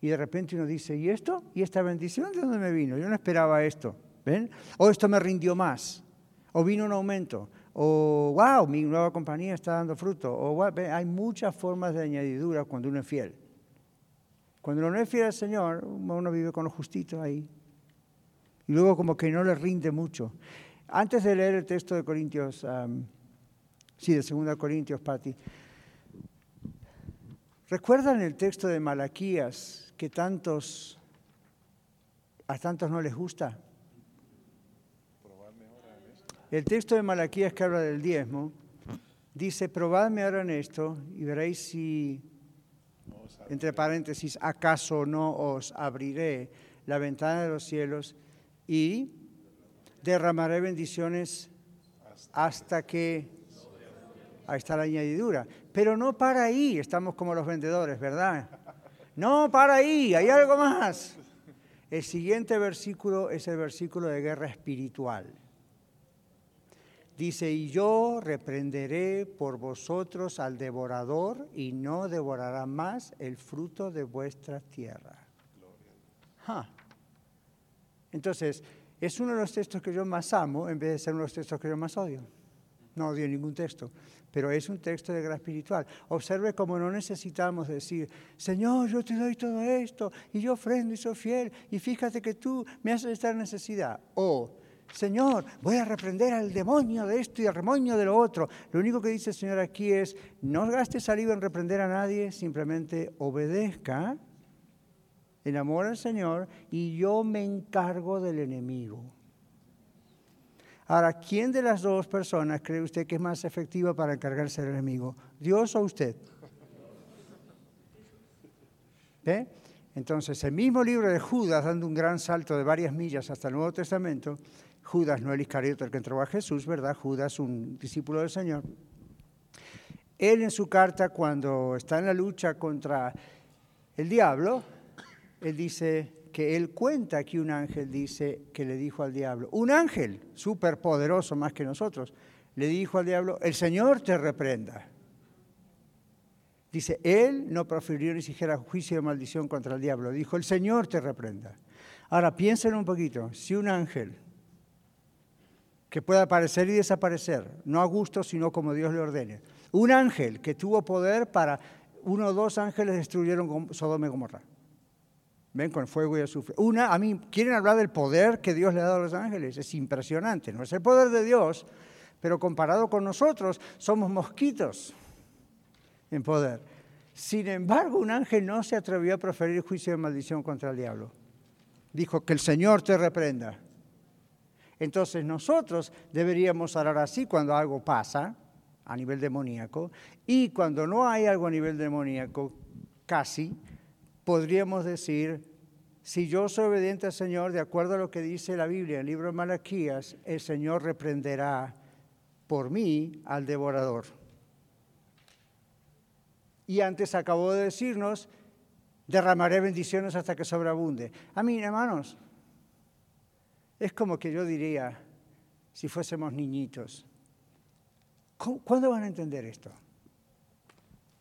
Y de repente uno dice, ¿y esto? ¿Y esta bendición de dónde me vino? Yo no esperaba esto. ¿Ven? O esto me rindió más. O vino un aumento. O, wow, mi nueva compañía está dando fruto. O, hay muchas formas de añadidura cuando uno es fiel. Cuando uno no es fiel al Señor, uno vive con lo justito ahí. Y luego como que no le rinde mucho. Antes de leer el texto de Corintios, sí, de 2 Corintios, Patti, ¿recuerdan el texto de Malaquías que tantos, a tantos no les gusta? El texto de Malaquías que habla del diezmo dice, probadme ahora en esto y veréis si, entre paréntesis, acaso no os abriré la ventana de los cielos y derramaré bendiciones hasta que... Ahí está la añadidura. Pero no para ahí, estamos como los vendedores, ¿verdad? No, para ahí, hay algo más. El siguiente versículo es el versículo de guerra espiritual. Dice, y yo reprenderé por vosotros al devorador y no devorará más el fruto de vuestra tierra. Entonces, es uno de los textos que yo más amo en vez de ser uno de los textos que yo más odio. No odio ningún texto, pero es un texto de guerra espiritual. Observe cómo no necesitamos decir, Señor, yo te doy todo esto, y yo ofrendo y soy fiel, y fíjate que tú me haces estar en necesidad. O, Señor, voy a reprender al demonio de esto y al demonio de lo otro. Lo único que dice el Señor aquí es, no gaste saliva en reprender a nadie, simplemente obedezca, enamora al Señor y yo me encargo del enemigo. Ahora, ¿quién de las dos personas cree usted que es más efectiva para encargarse del enemigo? ¿Dios o usted? ¿Ve? Entonces, el mismo libro de Judas, dando un gran salto de varias millas hasta el Nuevo Testamento, Judas, no el Iscariote el que entró a Jesús, ¿verdad? Judas, un discípulo del Señor. Él en su carta, cuando está en la lucha contra el diablo, él dice que él cuenta que un ángel dice que le dijo al diablo, un ángel súper poderoso más que nosotros, le dijo al diablo, el Señor te reprenda. Dice, él no profirió ni siquiera juicio de maldición contra el diablo, dijo, el Señor te reprenda. Ahora piensen un poquito, si un ángel que puede aparecer y desaparecer, no a gusto, sino como Dios le ordene. Un ángel que tuvo poder para, uno o dos ángeles destruyeron Sodoma y Gomorra. Ven con fuego y azufre. Una, a mí, ¿quieren hablar del poder que Dios le ha dado a los ángeles? Es impresionante. No es el poder de Dios, pero comparado con nosotros, somos mosquitos en poder. Sin embargo, un ángel no se atrevió a proferir juicio de maldición contra el diablo. Dijo que el Señor te reprenda. Entonces nosotros deberíamos hablar así cuando algo pasa a nivel demoníaco y cuando no hay algo a nivel demoníaco, casi, podríamos decir, si yo soy obediente al Señor, de acuerdo a lo que dice la Biblia en el libro de Malaquías, el Señor reprenderá por mí al devorador. Y antes acabó de decirnos, derramaré bendiciones hasta que sobreabunde. A mí, hermanos, es como que yo diría, si fuésemos niñitos, ¿cuándo van a entender esto?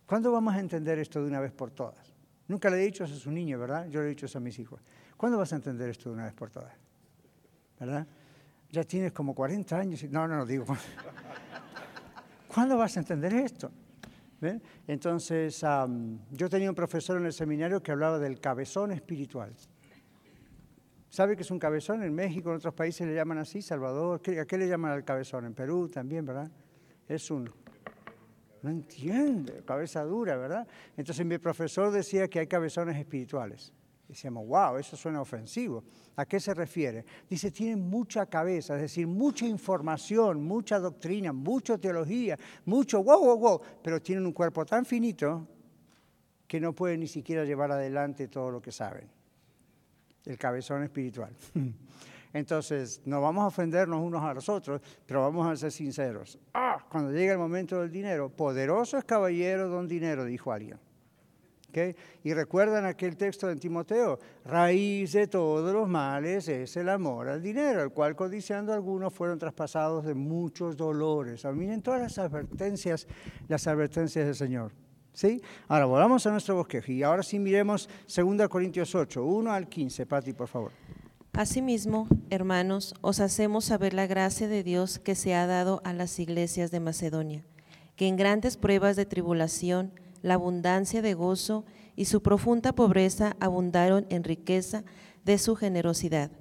¿Cuándo vamos a entender esto de una vez por todas? Nunca le he dicho eso a su niño, ¿verdad? Yo le he dicho eso a mis hijos. ¿Cuándo vas a entender esto de una vez por todas? ¿Verdad? Ya tienes como 40 años. Y... No, no, no digo. ¿Cuándo vas a entender esto? Entonces, yo tenía un profesor en el seminario que hablaba del cabezón espiritual. ¿Sabe que es un cabezón? En México, en otros países le llaman así, Salvador. ¿A qué le llaman al cabezón? En Perú también, ¿verdad? Es un... No entiende, cabeza dura, ¿verdad? Entonces mi profesor decía que hay cabezones espirituales. Decíamos, wow, eso suena ofensivo. ¿A qué se refiere? Dice, tienen mucha cabeza, es decir, mucha información, mucha doctrina, mucha teología, mucho wow, wow, wow, pero tienen un cuerpo tan finito que no pueden ni siquiera llevar adelante todo lo que saben el cabezón espiritual. Entonces, no vamos a ofendernos unos a los otros, pero vamos a ser sinceros. Ah, cuando llega el momento del dinero, poderoso es caballero don dinero, dijo alguien. ¿Okay? Y recuerdan aquel texto de Timoteo, raíz de todos los males es el amor al dinero, el cual codiciando algunos fueron traspasados de muchos dolores. Miren todas las advertencias, las advertencias del Señor. Ahora volvamos a nuestro bosquejo y ahora sí miremos 2 Corintios 8, 1 al 15. Pati, por favor. Asimismo, hermanos, os hacemos saber la gracia de Dios que se ha dado a las iglesias de Macedonia, que en grandes pruebas de tribulación, la abundancia de gozo y su profunda pobreza abundaron en riqueza de su generosidad.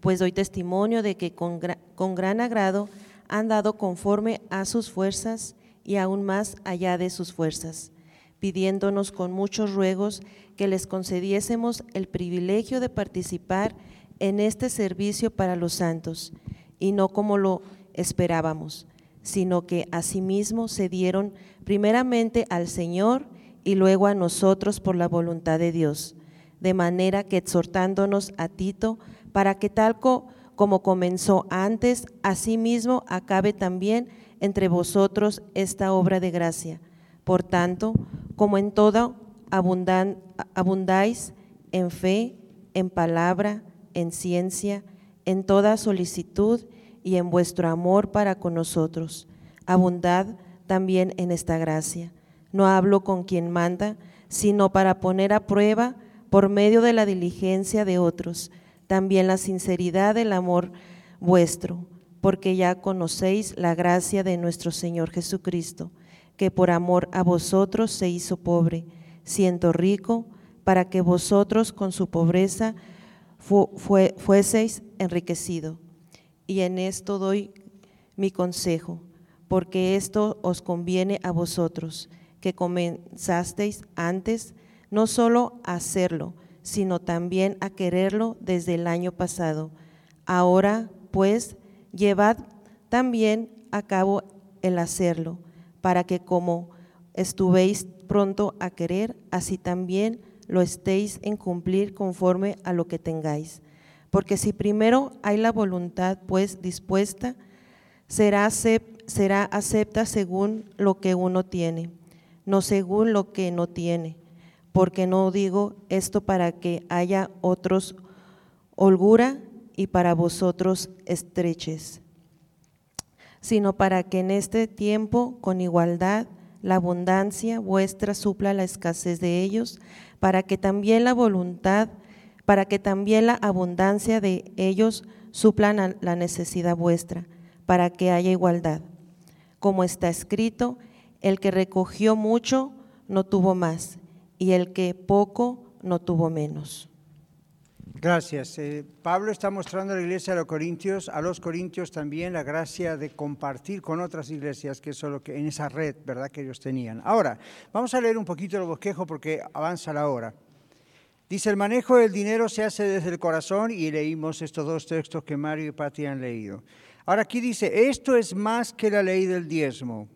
Pues doy testimonio de que con, con gran agrado han dado conforme a sus fuerzas y aún más allá de sus fuerzas pidiéndonos con muchos ruegos que les concediésemos el privilegio de participar en este servicio para los santos, y no como lo esperábamos, sino que asimismo se dieron primeramente al Señor y luego a nosotros por la voluntad de Dios, de manera que exhortándonos a Tito, para que tal como comenzó antes, asimismo acabe también entre vosotros esta obra de gracia. Por tanto, como en todo abundáis en fe, en palabra, en ciencia, en toda solicitud y en vuestro amor para con nosotros. Abundad también en esta gracia. No hablo con quien manda, sino para poner a prueba, por medio de la diligencia de otros, también la sinceridad del amor vuestro, porque ya conocéis la gracia de nuestro Señor Jesucristo, que por amor a vosotros se hizo pobre, siendo rico, para que vosotros con su pobreza fueseis enriquecido. Y en esto doy mi consejo, porque esto os conviene a vosotros, que comenzasteis antes no solo a hacerlo, sino también a quererlo desde el año pasado. Ahora, pues, llevad también a cabo el hacerlo, para que como estuvéis pronto a querer, así también lo estéis en cumplir conforme a lo que tengáis. Porque si primero hay la voluntad pues dispuesta, será, será acepta según lo que uno tiene, no según lo que no tiene. Porque no digo esto para que haya otros holgura y para vosotros estreches, sino para que en este tiempo con igualdad la abundancia vuestra supla la escasez de ellos, para que también la voluntad, para que también la abundancia de ellos suplan la necesidad vuestra, para que haya igualdad. Como está escrito, el que recogió mucho no tuvo más, y el que poco no tuvo menos. Gracias. Eh, Pablo está mostrando a la iglesia de los Corintios, a los Corintios también la gracia de compartir con otras iglesias, que es lo que en esa red, ¿verdad?, que ellos tenían. Ahora, vamos a leer un poquito el bosquejo porque avanza la hora. Dice, el manejo del dinero se hace desde el corazón y leímos estos dos textos que Mario y Pati han leído. Ahora aquí dice, esto es más que la ley del diezmo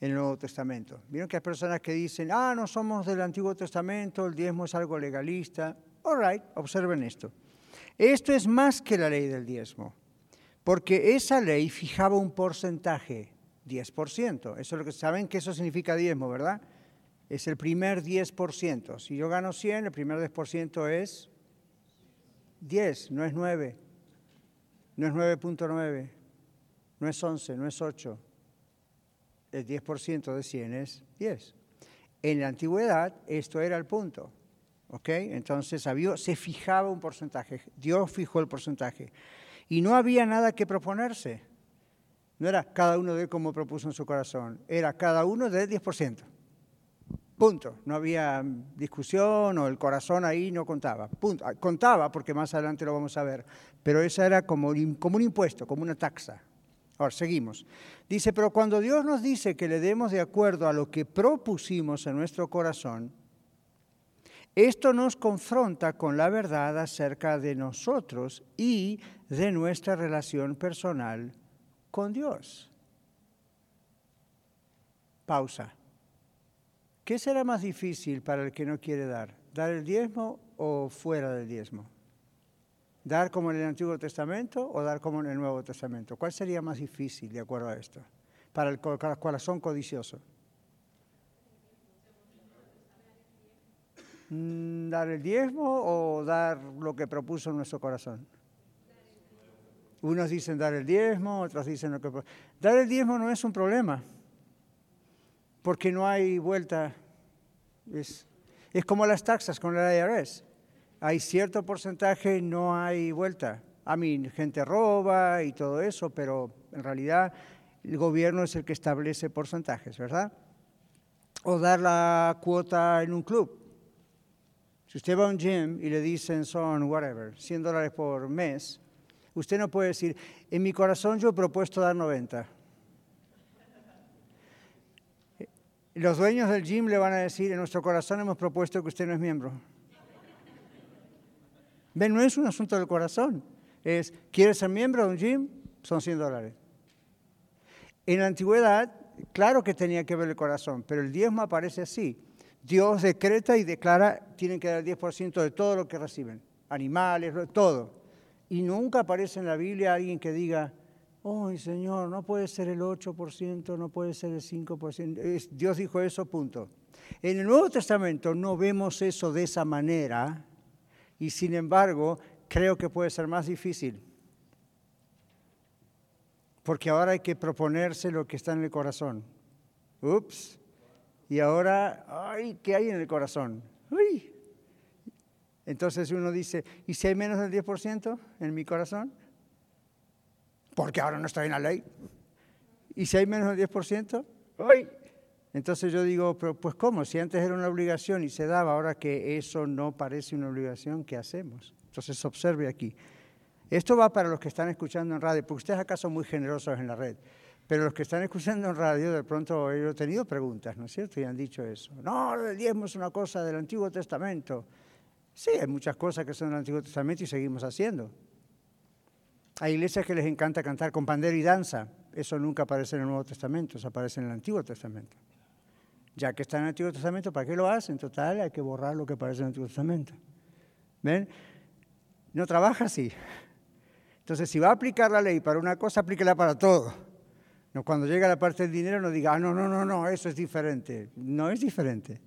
en el Nuevo Testamento. Vieron que hay personas que dicen, ah, no somos del Antiguo Testamento, el diezmo es algo legalista. All right, observen esto. Esto es más que la ley del diezmo, porque esa ley fijaba un porcentaje, 10%. Eso es lo que saben que eso significa diezmo, ¿verdad? Es el primer 10%. Si yo gano 100, el primer 10% es 10, no es 9. No es 9.9, no es 11, no es 8. El 10% de 100 es 10. En la antigüedad esto era el punto. Entonces había, se fijaba un porcentaje, Dios fijó el porcentaje. Y no había nada que proponerse. No era cada uno de como propuso en su corazón, era cada uno de 10%. Punto. No había discusión o el corazón ahí no contaba. Punto. Ah, contaba porque más adelante lo vamos a ver, pero esa era como, como un impuesto, como una taxa. Ahora, seguimos. Dice, pero cuando Dios nos dice que le demos de acuerdo a lo que propusimos en nuestro corazón, esto nos confronta con la verdad acerca de nosotros y de nuestra relación personal con Dios. Pausa. ¿Qué será más difícil para el que no quiere dar? ¿Dar el diezmo o fuera del diezmo? ¿Dar como en el Antiguo Testamento o dar como en el Nuevo Testamento? ¿Cuál sería más difícil de acuerdo a esto? Para el corazón codicioso. Dar el diezmo o dar lo que propuso nuestro corazón? Unos dicen dar el diezmo, otros dicen lo que... Dar el diezmo no es un problema, porque no hay vuelta. Es, es como las taxas con la IRS. Hay cierto porcentaje, no hay vuelta. A mí, gente roba y todo eso, pero en realidad el gobierno es el que establece porcentajes, ¿verdad? O dar la cuota en un club. Si usted va a un gym y le dicen son, whatever, 100 dólares por mes, usted no puede decir, en mi corazón yo he propuesto dar 90. Los dueños del gym le van a decir, en nuestro corazón hemos propuesto que usted no es miembro. Ven, no es un asunto del corazón. Es, ¿quieres ser miembro de un gym? Son 100 dólares. En la antigüedad, claro que tenía que ver el corazón, pero el diezmo aparece así. Dios decreta y declara, tienen que dar el 10% de todo lo que reciben, animales, todo. Y nunca aparece en la Biblia alguien que diga, oh Señor, no puede ser el 8%, no puede ser el 5%. Dios dijo eso, punto. En el Nuevo Testamento no vemos eso de esa manera y sin embargo creo que puede ser más difícil. Porque ahora hay que proponerse lo que está en el corazón. Ups. Y ahora, ay, ¿qué hay en el corazón? Uy. Entonces uno dice, ¿y si hay menos del 10% en mi corazón? Porque ahora no estoy en la ley. ¿Y si hay menos del 10%? ¡Uy! Entonces yo digo, pero pues ¿cómo? Si antes era una obligación y se daba, ahora que eso no parece una obligación, ¿qué hacemos? Entonces observe aquí. Esto va para los que están escuchando en radio, porque ustedes acá son muy generosos en la red. Pero los que están escuchando en radio, de pronto he tenido preguntas, ¿no es cierto? Y han dicho eso. No, el diezmo es una cosa del Antiguo Testamento. Sí, hay muchas cosas que son del Antiguo Testamento y seguimos haciendo. Hay iglesias que les encanta cantar con pandero y danza. Eso nunca aparece en el Nuevo Testamento, eso aparece en el Antiguo Testamento. Ya que está en el Antiguo Testamento, ¿para qué lo hacen? Total, hay que borrar lo que aparece en el Antiguo Testamento. ¿Ven? No trabaja así. Entonces, si va a aplicar la ley para una cosa, aplíquela para todo. No, cuando llega la parte del dinero no diga, ah, no, no, no, no, eso es diferente. No es diferente.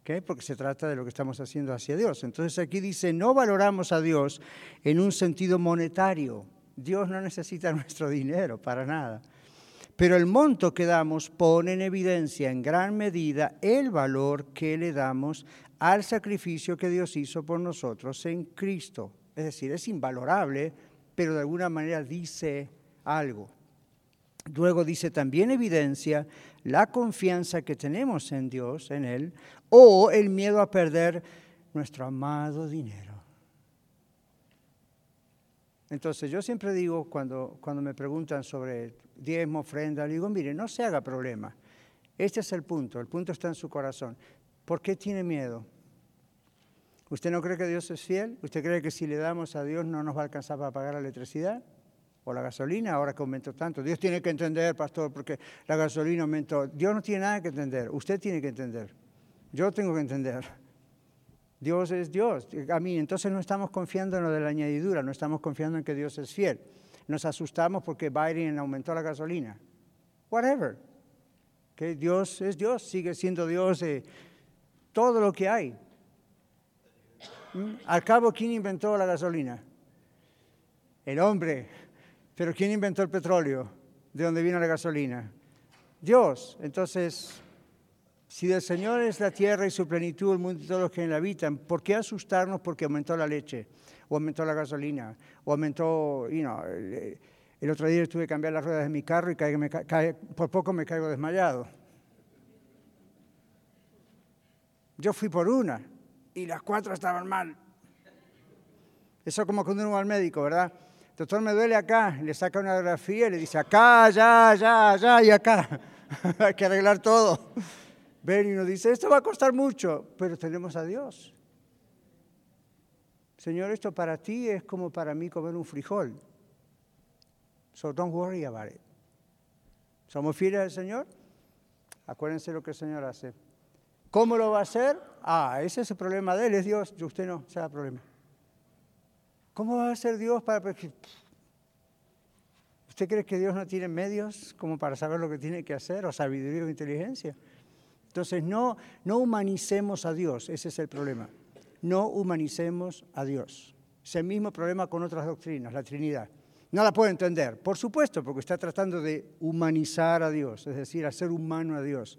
¿okay? Porque se trata de lo que estamos haciendo hacia Dios. Entonces aquí dice, no valoramos a Dios en un sentido monetario. Dios no necesita nuestro dinero para nada. Pero el monto que damos pone en evidencia en gran medida el valor que le damos al sacrificio que Dios hizo por nosotros en Cristo. Es decir, es invalorable, pero de alguna manera dice algo. Luego dice también evidencia la confianza que tenemos en Dios, en Él, o el miedo a perder nuestro amado dinero. Entonces yo siempre digo cuando, cuando me preguntan sobre diezmo, ofrenda, digo, mire, no se haga problema. Este es el punto, el punto está en su corazón. ¿Por qué tiene miedo? ¿Usted no cree que Dios es fiel? ¿Usted cree que si le damos a Dios no nos va a alcanzar para pagar la electricidad? O la gasolina, ahora que aumentó tanto. Dios tiene que entender, pastor, porque la gasolina aumentó. Dios no tiene nada que entender, usted tiene que entender. Yo tengo que entender. Dios es Dios. A mí, entonces no estamos confiando en lo de la añadidura, no estamos confiando en que Dios es fiel. Nos asustamos porque Biden aumentó la gasolina. Whatever. Que Dios es Dios, sigue siendo Dios de todo lo que hay. ¿Mm? Al cabo, ¿quién inventó la gasolina? El hombre. Pero ¿quién inventó el petróleo? ¿De dónde vino la gasolina? Dios. Entonces, si del Señor es la tierra y su plenitud, el mundo y todos los que en la habitan, ¿por qué asustarnos porque aumentó la leche? O aumentó la gasolina, o aumentó, you know, el, otro día tuve que cambiar las ruedas de mi carro y por poco me caigo desmayado. Yo fui por una y las cuatro estaban mal. Eso como cuando uno va al médico, ¿verdad? Doctor, me duele acá, le saca una grafía y le dice, acá, ya, ya, ya y acá. Hay que arreglar todo. Ven y nos dice, esto va a costar mucho, pero tenemos a Dios. Señor, esto para ti es como para mí comer un frijol. So don't worry about it. ¿Somos fieles al Señor? Acuérdense lo que el Señor hace. ¿Cómo lo va a hacer? Ah, ese es el problema de Él, es Dios. Usted no, el problema. ¿Cómo va a ser Dios para... ¿Usted cree que Dios no tiene medios como para saber lo que tiene que hacer o sabiduría o inteligencia? Entonces no, no humanicemos a Dios, ese es el problema. No humanicemos a Dios. Es el mismo problema con otras doctrinas, la Trinidad. No la puedo entender, por supuesto, porque está tratando de humanizar a Dios, es decir, hacer humano a Dios.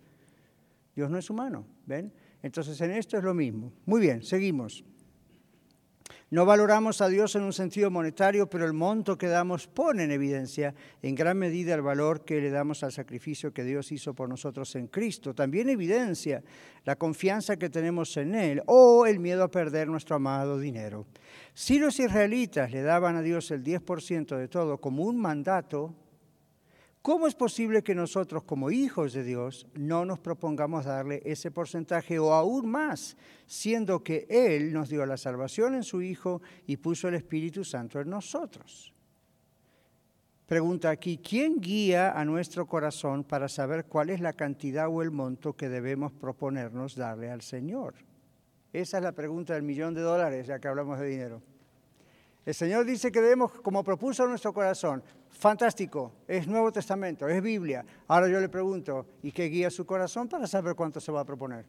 Dios no es humano, ¿ven? Entonces en esto es lo mismo. Muy bien, seguimos. No valoramos a Dios en un sentido monetario, pero el monto que damos pone en evidencia en gran medida el valor que le damos al sacrificio que Dios hizo por nosotros en Cristo. También evidencia la confianza que tenemos en Él o el miedo a perder nuestro amado dinero. Si los israelitas le daban a Dios el 10% de todo como un mandato, ¿Cómo es posible que nosotros como hijos de Dios no nos propongamos darle ese porcentaje o aún más, siendo que Él nos dio la salvación en su Hijo y puso el Espíritu Santo en nosotros? Pregunta aquí, ¿quién guía a nuestro corazón para saber cuál es la cantidad o el monto que debemos proponernos darle al Señor? Esa es la pregunta del millón de dólares, ya que hablamos de dinero. El Señor dice que debemos, como propuso nuestro corazón, fantástico, es Nuevo Testamento, es Biblia. Ahora yo le pregunto, ¿y qué guía su corazón para saber cuánto se va a proponer?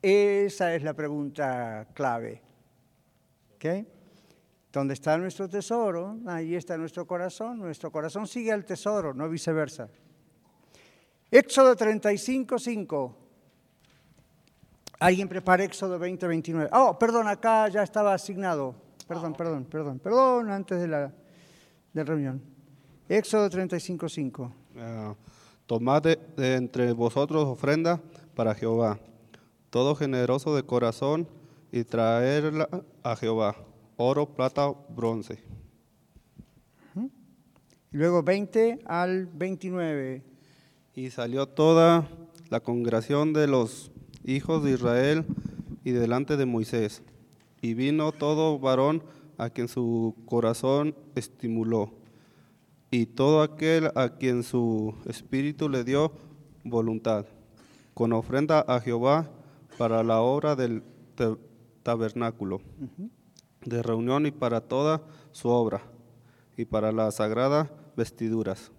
Esa es la pregunta clave. ¿Ok? Donde está nuestro tesoro, ahí está nuestro corazón. Nuestro corazón sigue al tesoro, no viceversa. Éxodo 35, 5. Alguien prepara Éxodo 20, 29. Oh, perdón, acá ya estaba asignado. Perdón, perdón, perdón, perdón, antes de la, de reunión. Éxodo 35, 5. Uh, tomad de, de entre vosotros ofrenda para Jehová, todo generoso de corazón, y traerla a Jehová oro, plata, bronce. Luego 20 al 29. Y salió toda la congregación de los hijos de Israel y delante de Moisés. Y vino todo varón a quien su corazón estimuló, y todo aquel a quien su espíritu le dio voluntad, con ofrenda a Jehová para la obra del tabernáculo. Uh -huh de reunión y para toda su obra y para las sagradas vestiduras.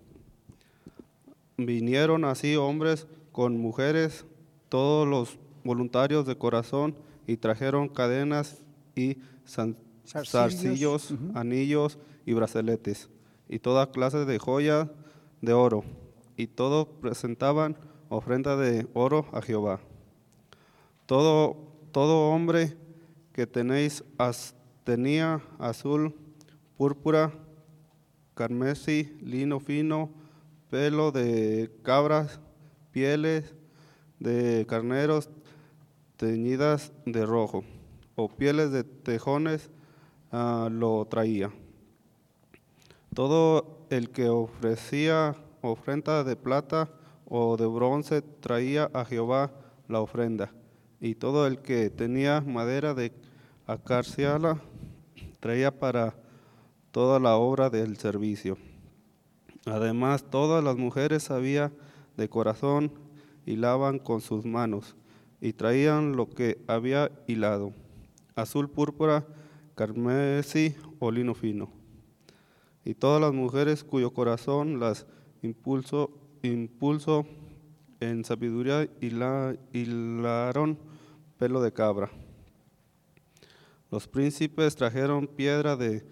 Vinieron así hombres con mujeres, todos los voluntarios de corazón, y trajeron cadenas y zarcillos, uh -huh. anillos y brazaletes, y toda clase de joyas de oro, y todos presentaban ofrenda de oro a Jehová. Todo, todo hombre que tenéis tenía azul, púrpura, carmesí, lino fino, pelo de cabras, pieles de carneros teñidas de rojo, o pieles de tejones uh, lo traía. Todo el que ofrecía ofrenda de plata o de bronce traía a Jehová la ofrenda, y todo el que tenía madera de acarciala traía para toda la obra del servicio. Además, todas las mujeres sabía de corazón hilaban con sus manos y traían lo que había hilado, azul púrpura, carmesí o lino fino. Y todas las mujeres cuyo corazón las impulso, impulso en sabiduría hilaron pelo de cabra. Los príncipes trajeron piedra de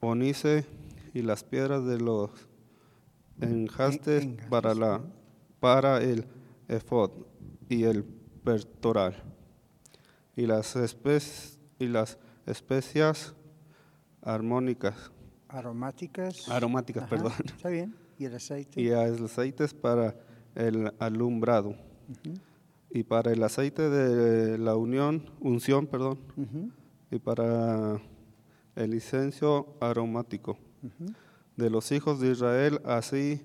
onice y las piedras de los enjastes para, la, para el efod y el pertoral y las, espe y las especias armónicas. Aromáticas. Aromáticas, Ajá, perdón. Está bien. Y el aceite. Y los aceites para el alumbrado. Uh -huh. Y para el aceite de la unión, unción, perdón. Uh -huh y para el licencio aromático. Uh -huh. De los hijos de Israel, así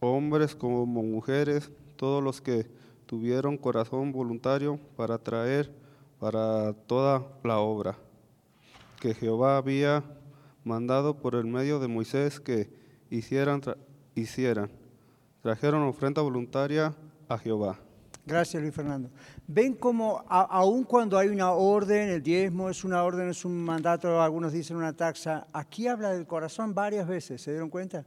hombres como mujeres, todos los que tuvieron corazón voluntario para traer para toda la obra que Jehová había mandado por el medio de Moisés que hicieran, hicieran. Trajeron ofrenda voluntaria a Jehová. Gracias, Luis Fernando. Ven como aun cuando hay una orden, el diezmo es una orden, es un mandato, algunos dicen una taxa, aquí habla del corazón varias veces, ¿se dieron cuenta?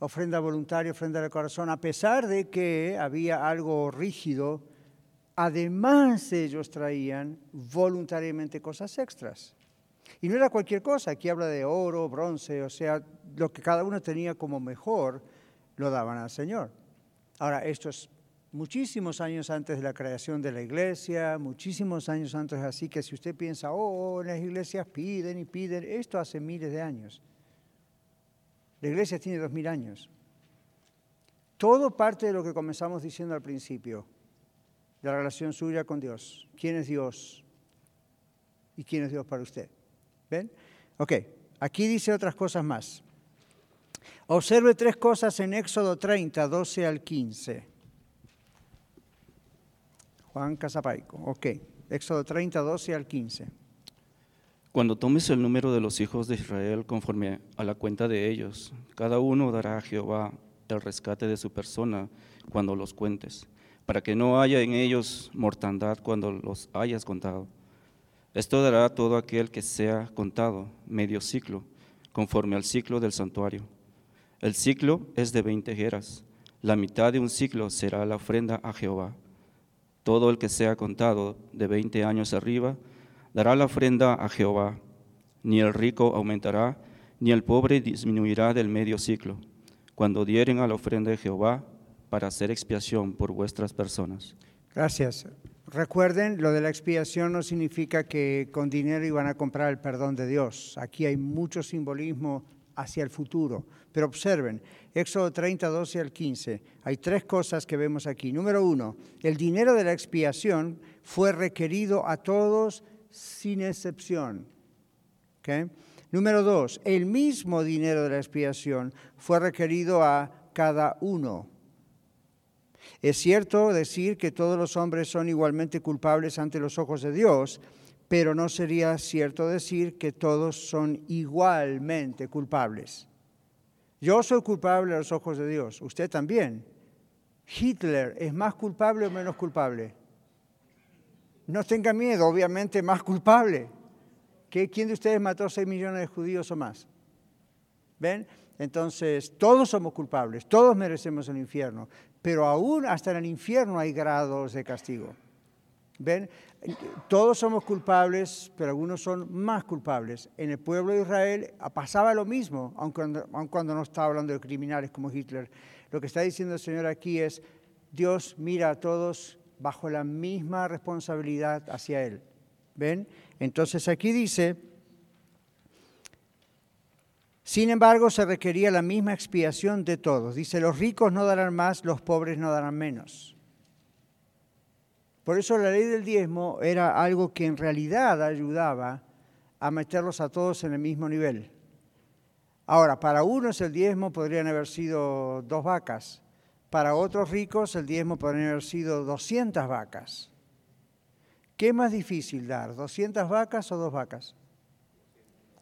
Ofrenda voluntaria, ofrenda del corazón, a pesar de que había algo rígido, además ellos traían voluntariamente cosas extras. Y no era cualquier cosa, aquí habla de oro, bronce, o sea, lo que cada uno tenía como mejor, lo daban al Señor. Ahora, esto es muchísimos años antes de la creación de la iglesia, muchísimos años antes, así que si usted piensa, oh, las iglesias piden y piden, esto hace miles de años. La iglesia tiene dos mil años. Todo parte de lo que comenzamos diciendo al principio, de la relación suya con Dios. ¿Quién es Dios? ¿Y quién es Dios para usted? ¿Ven? Ok, aquí dice otras cosas más. Observe tres cosas en Éxodo 30, 12 al 15. Juan Casapaico, ok. Éxodo 30, 12 al 15. Cuando tomes el número de los hijos de Israel conforme a la cuenta de ellos, cada uno dará a Jehová el rescate de su persona cuando los cuentes, para que no haya en ellos mortandad cuando los hayas contado. Esto dará todo aquel que sea contado medio ciclo, conforme al ciclo del santuario. El ciclo es de veinte jeras. La mitad de un ciclo será la ofrenda a Jehová. Todo el que sea contado de veinte años arriba dará la ofrenda a Jehová. Ni el rico aumentará, ni el pobre disminuirá del medio ciclo, cuando dieren a la ofrenda de Jehová para hacer expiación por vuestras personas. Gracias. Recuerden, lo de la expiación no significa que con dinero iban a comprar el perdón de Dios. Aquí hay mucho simbolismo hacia el futuro. Pero observen, Éxodo 30, 12 al 15, hay tres cosas que vemos aquí. Número uno, el dinero de la expiación fue requerido a todos sin excepción. Número dos, el mismo dinero de la expiación fue requerido a cada uno. Es cierto decir que todos los hombres son igualmente culpables ante los ojos de Dios, pero no sería cierto decir que todos son igualmente culpables. Yo soy culpable a los ojos de Dios, usted también. Hitler es más culpable o menos culpable. No tenga miedo, obviamente más culpable. ¿Quién de ustedes mató 6 millones de judíos o más? ¿Ven? Entonces, todos somos culpables, todos merecemos el infierno, pero aún hasta en el infierno hay grados de castigo. ¿Ven? Todos somos culpables, pero algunos son más culpables. En el pueblo de Israel pasaba lo mismo, cuando, cuando no estaba hablando de criminales como Hitler. Lo que está diciendo el Señor aquí es, Dios mira a todos bajo la misma responsabilidad hacia Él. ¿Ven? Entonces aquí dice, sin embargo, se requería la misma expiación de todos. Dice, los ricos no darán más, los pobres no darán menos. Por eso la ley del diezmo era algo que en realidad ayudaba a meterlos a todos en el mismo nivel. Ahora, para unos el diezmo podrían haber sido dos vacas, para otros ricos el diezmo podría haber sido 200 vacas. ¿Qué es más difícil dar, 200 vacas o dos vacas?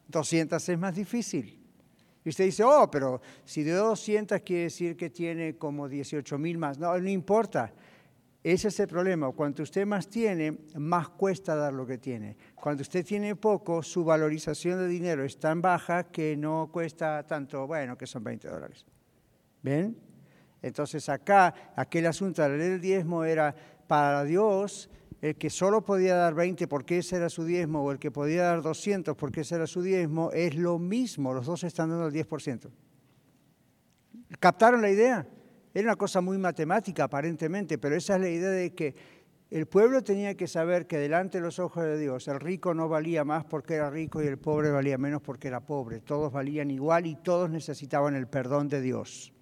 200 es más difícil. Y usted dice, oh, pero si de 200 quiere decir que tiene como 18 mil más. No, no importa. Ese es el problema. Cuanto usted más tiene, más cuesta dar lo que tiene. Cuando usted tiene poco, su valorización de dinero es tan baja que no cuesta tanto, bueno, que son 20 dólares. ¿Ven? Entonces acá, aquel asunto del el diezmo era para Dios el que solo podía dar 20 porque ese era su diezmo, o el que podía dar 200 porque ese era su diezmo, es lo mismo, los dos están dando el 10%. ¿Captaron la idea? Era una cosa muy matemática aparentemente, pero esa es la idea de que el pueblo tenía que saber que delante de los ojos de Dios el rico no valía más porque era rico y el pobre valía menos porque era pobre. Todos valían igual y todos necesitaban el perdón de Dios.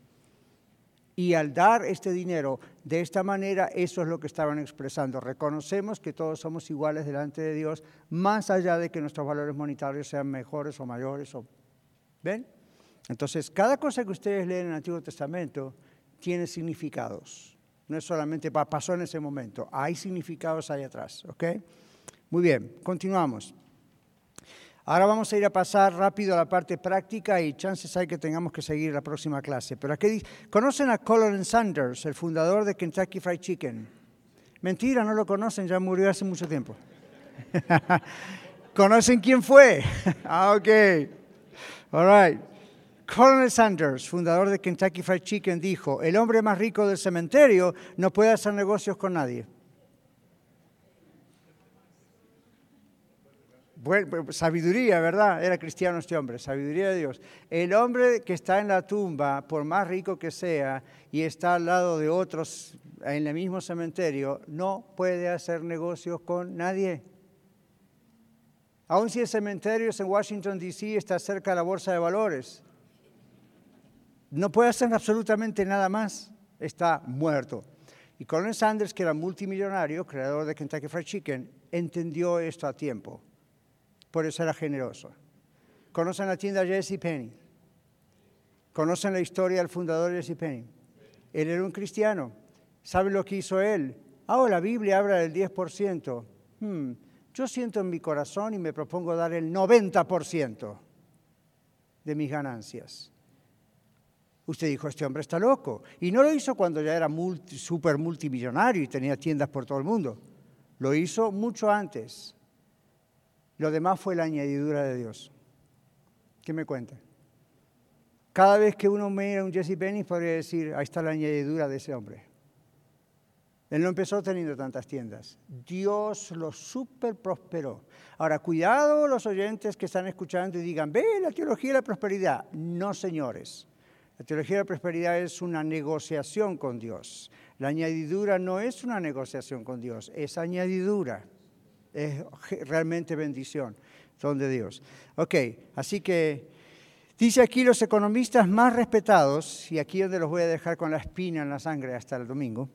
Y al dar este dinero de esta manera, eso es lo que estaban expresando. Reconocemos que todos somos iguales delante de Dios, más allá de que nuestros valores monetarios sean mejores o mayores. O... ¿Ven? Entonces, cada cosa que ustedes leen en el Antiguo Testamento tiene significados. No es solamente pasó en ese momento, hay significados ahí atrás. ¿Ok? Muy bien, continuamos. Ahora vamos a ir a pasar rápido a la parte práctica y chances hay que tengamos que seguir la próxima clase. Pero aquí conocen a Colin Sanders, el fundador de Kentucky Fried Chicken. Mentira, no lo conocen, ya murió hace mucho tiempo. ¿Conocen quién fue? ah, ok. All right. Colonel Sanders, fundador de Kentucky Fried Chicken, dijo, el hombre más rico del cementerio no puede hacer negocios con nadie. Sabiduría, ¿verdad? Era cristiano este hombre, sabiduría de Dios. El hombre que está en la tumba, por más rico que sea, y está al lado de otros en el mismo cementerio, no puede hacer negocios con nadie. Aun si el cementerio es en Washington, D.C., está cerca de la bolsa de valores. No puede hacer absolutamente nada más. Está muerto. Y Colonel Sanders, que era multimillonario, creador de Kentucky Fried Chicken, entendió esto a tiempo por eso generoso. ¿Conocen la tienda Jesse Penny? ¿Conocen la historia del fundador de Penny? Él era un cristiano. ¿Saben lo que hizo él? Ah, la Biblia habla del 10%. Hmm, yo siento en mi corazón y me propongo dar el 90% de mis ganancias. Usted dijo, este hombre está loco. Y no lo hizo cuando ya era multi, super multimillonario y tenía tiendas por todo el mundo. Lo hizo mucho antes. Lo demás fue la añadidura de Dios. ¿Qué me cuenta? Cada vez que uno mira a un Jesse Penny podría decir, ahí está la añadidura de ese hombre. Él no empezó teniendo tantas tiendas. Dios lo super prosperó. Ahora, cuidado los oyentes que están escuchando y digan, ve la teología de la prosperidad. No, señores. La teología de la prosperidad es una negociación con Dios. La añadidura no es una negociación con Dios, es añadidura. Es realmente bendición, son de Dios. Ok, así que dice aquí los economistas más respetados, y aquí donde los voy a dejar con la espina en la sangre hasta el domingo,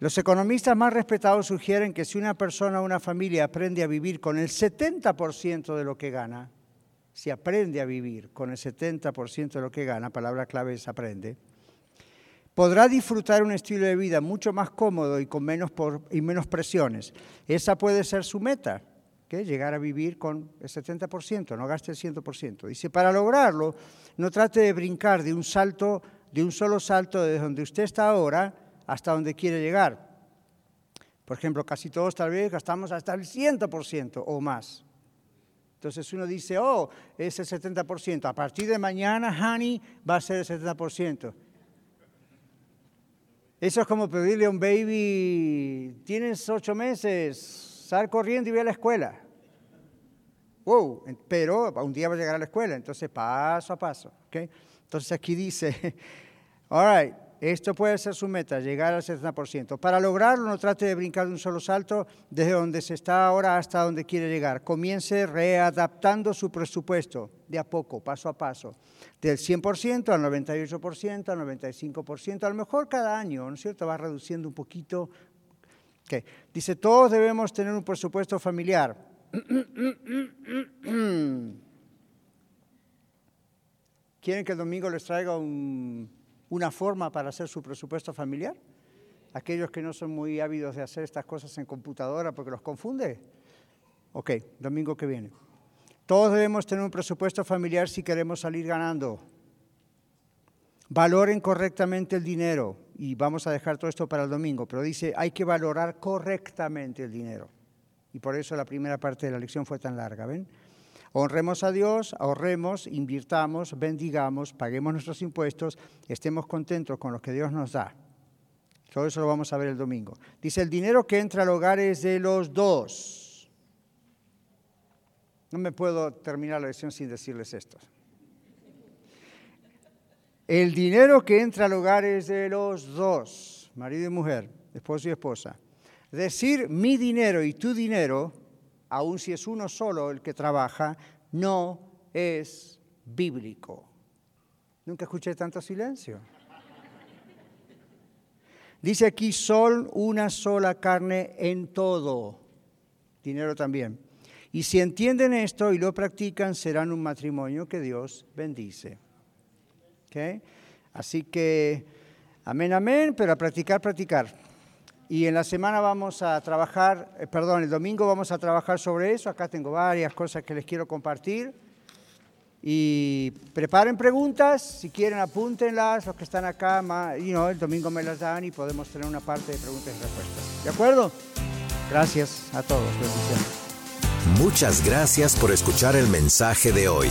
los economistas más respetados sugieren que si una persona o una familia aprende a vivir con el 70% de lo que gana, si aprende a vivir con el 70% de lo que gana, palabra clave es aprende, podrá disfrutar un estilo de vida mucho más cómodo y con menos, y menos presiones. Esa puede ser su meta, que llegar a vivir con el 70%, no gaste el 100%. Dice, para lograrlo, no trate de brincar de un salto, de un solo salto desde donde usted está ahora hasta donde quiere llegar. Por ejemplo, casi todos tal vez gastamos hasta el 100% o más. Entonces uno dice, oh, es el 70%. A partir de mañana, honey, va a ser el 70%. Eso es como pedirle a un baby, tienes ocho meses, sal corriendo y ve a la escuela. Wow, pero un día va a llegar a la escuela, entonces paso a paso. ¿okay? Entonces aquí dice, all right, esto puede ser su meta, llegar al 70%. Para lograrlo, no trate de brincar de un solo salto desde donde se está ahora hasta donde quiere llegar. Comience readaptando su presupuesto de a poco, paso a paso, del 100% al 98%, al 95%, a lo mejor cada año, ¿no es cierto? Va reduciendo un poquito. Dice, todos debemos tener un presupuesto familiar. ¿Quieren que el domingo les traiga un una forma para hacer su presupuesto familiar? Aquellos que no son muy ávidos de hacer estas cosas en computadora porque los confunde. Ok, domingo que viene. Todos debemos tener un presupuesto familiar si queremos salir ganando. Valoren correctamente el dinero. Y vamos a dejar todo esto para el domingo, pero dice, hay que valorar correctamente el dinero. Y por eso la primera parte de la lección fue tan larga, ¿ven? Honremos a Dios, ahorremos, invirtamos, bendigamos, paguemos nuestros impuestos, estemos contentos con lo que Dios nos da. Todo eso lo vamos a ver el domingo. Dice, el dinero que entra al hogar es de los dos. No me puedo terminar la lección sin decirles esto. El dinero que entra al hogar es de los dos, marido y mujer, esposo y esposa. Decir mi dinero y tu dinero aun si es uno solo el que trabaja, no es bíblico. Nunca escuché tanto silencio. Dice aquí, son una sola carne en todo. Dinero también. Y si entienden esto y lo practican, serán un matrimonio que Dios bendice. Así que, amén, amén, pero a practicar, practicar. Y en la semana vamos a trabajar, eh, perdón, el domingo vamos a trabajar sobre eso. Acá tengo varias cosas que les quiero compartir. Y preparen preguntas, si quieren apúntenlas, los que están acá, y no, el domingo me las dan y podemos tener una parte de preguntas y respuestas. ¿De acuerdo? Gracias a todos. Muchas gracias por escuchar el mensaje de hoy.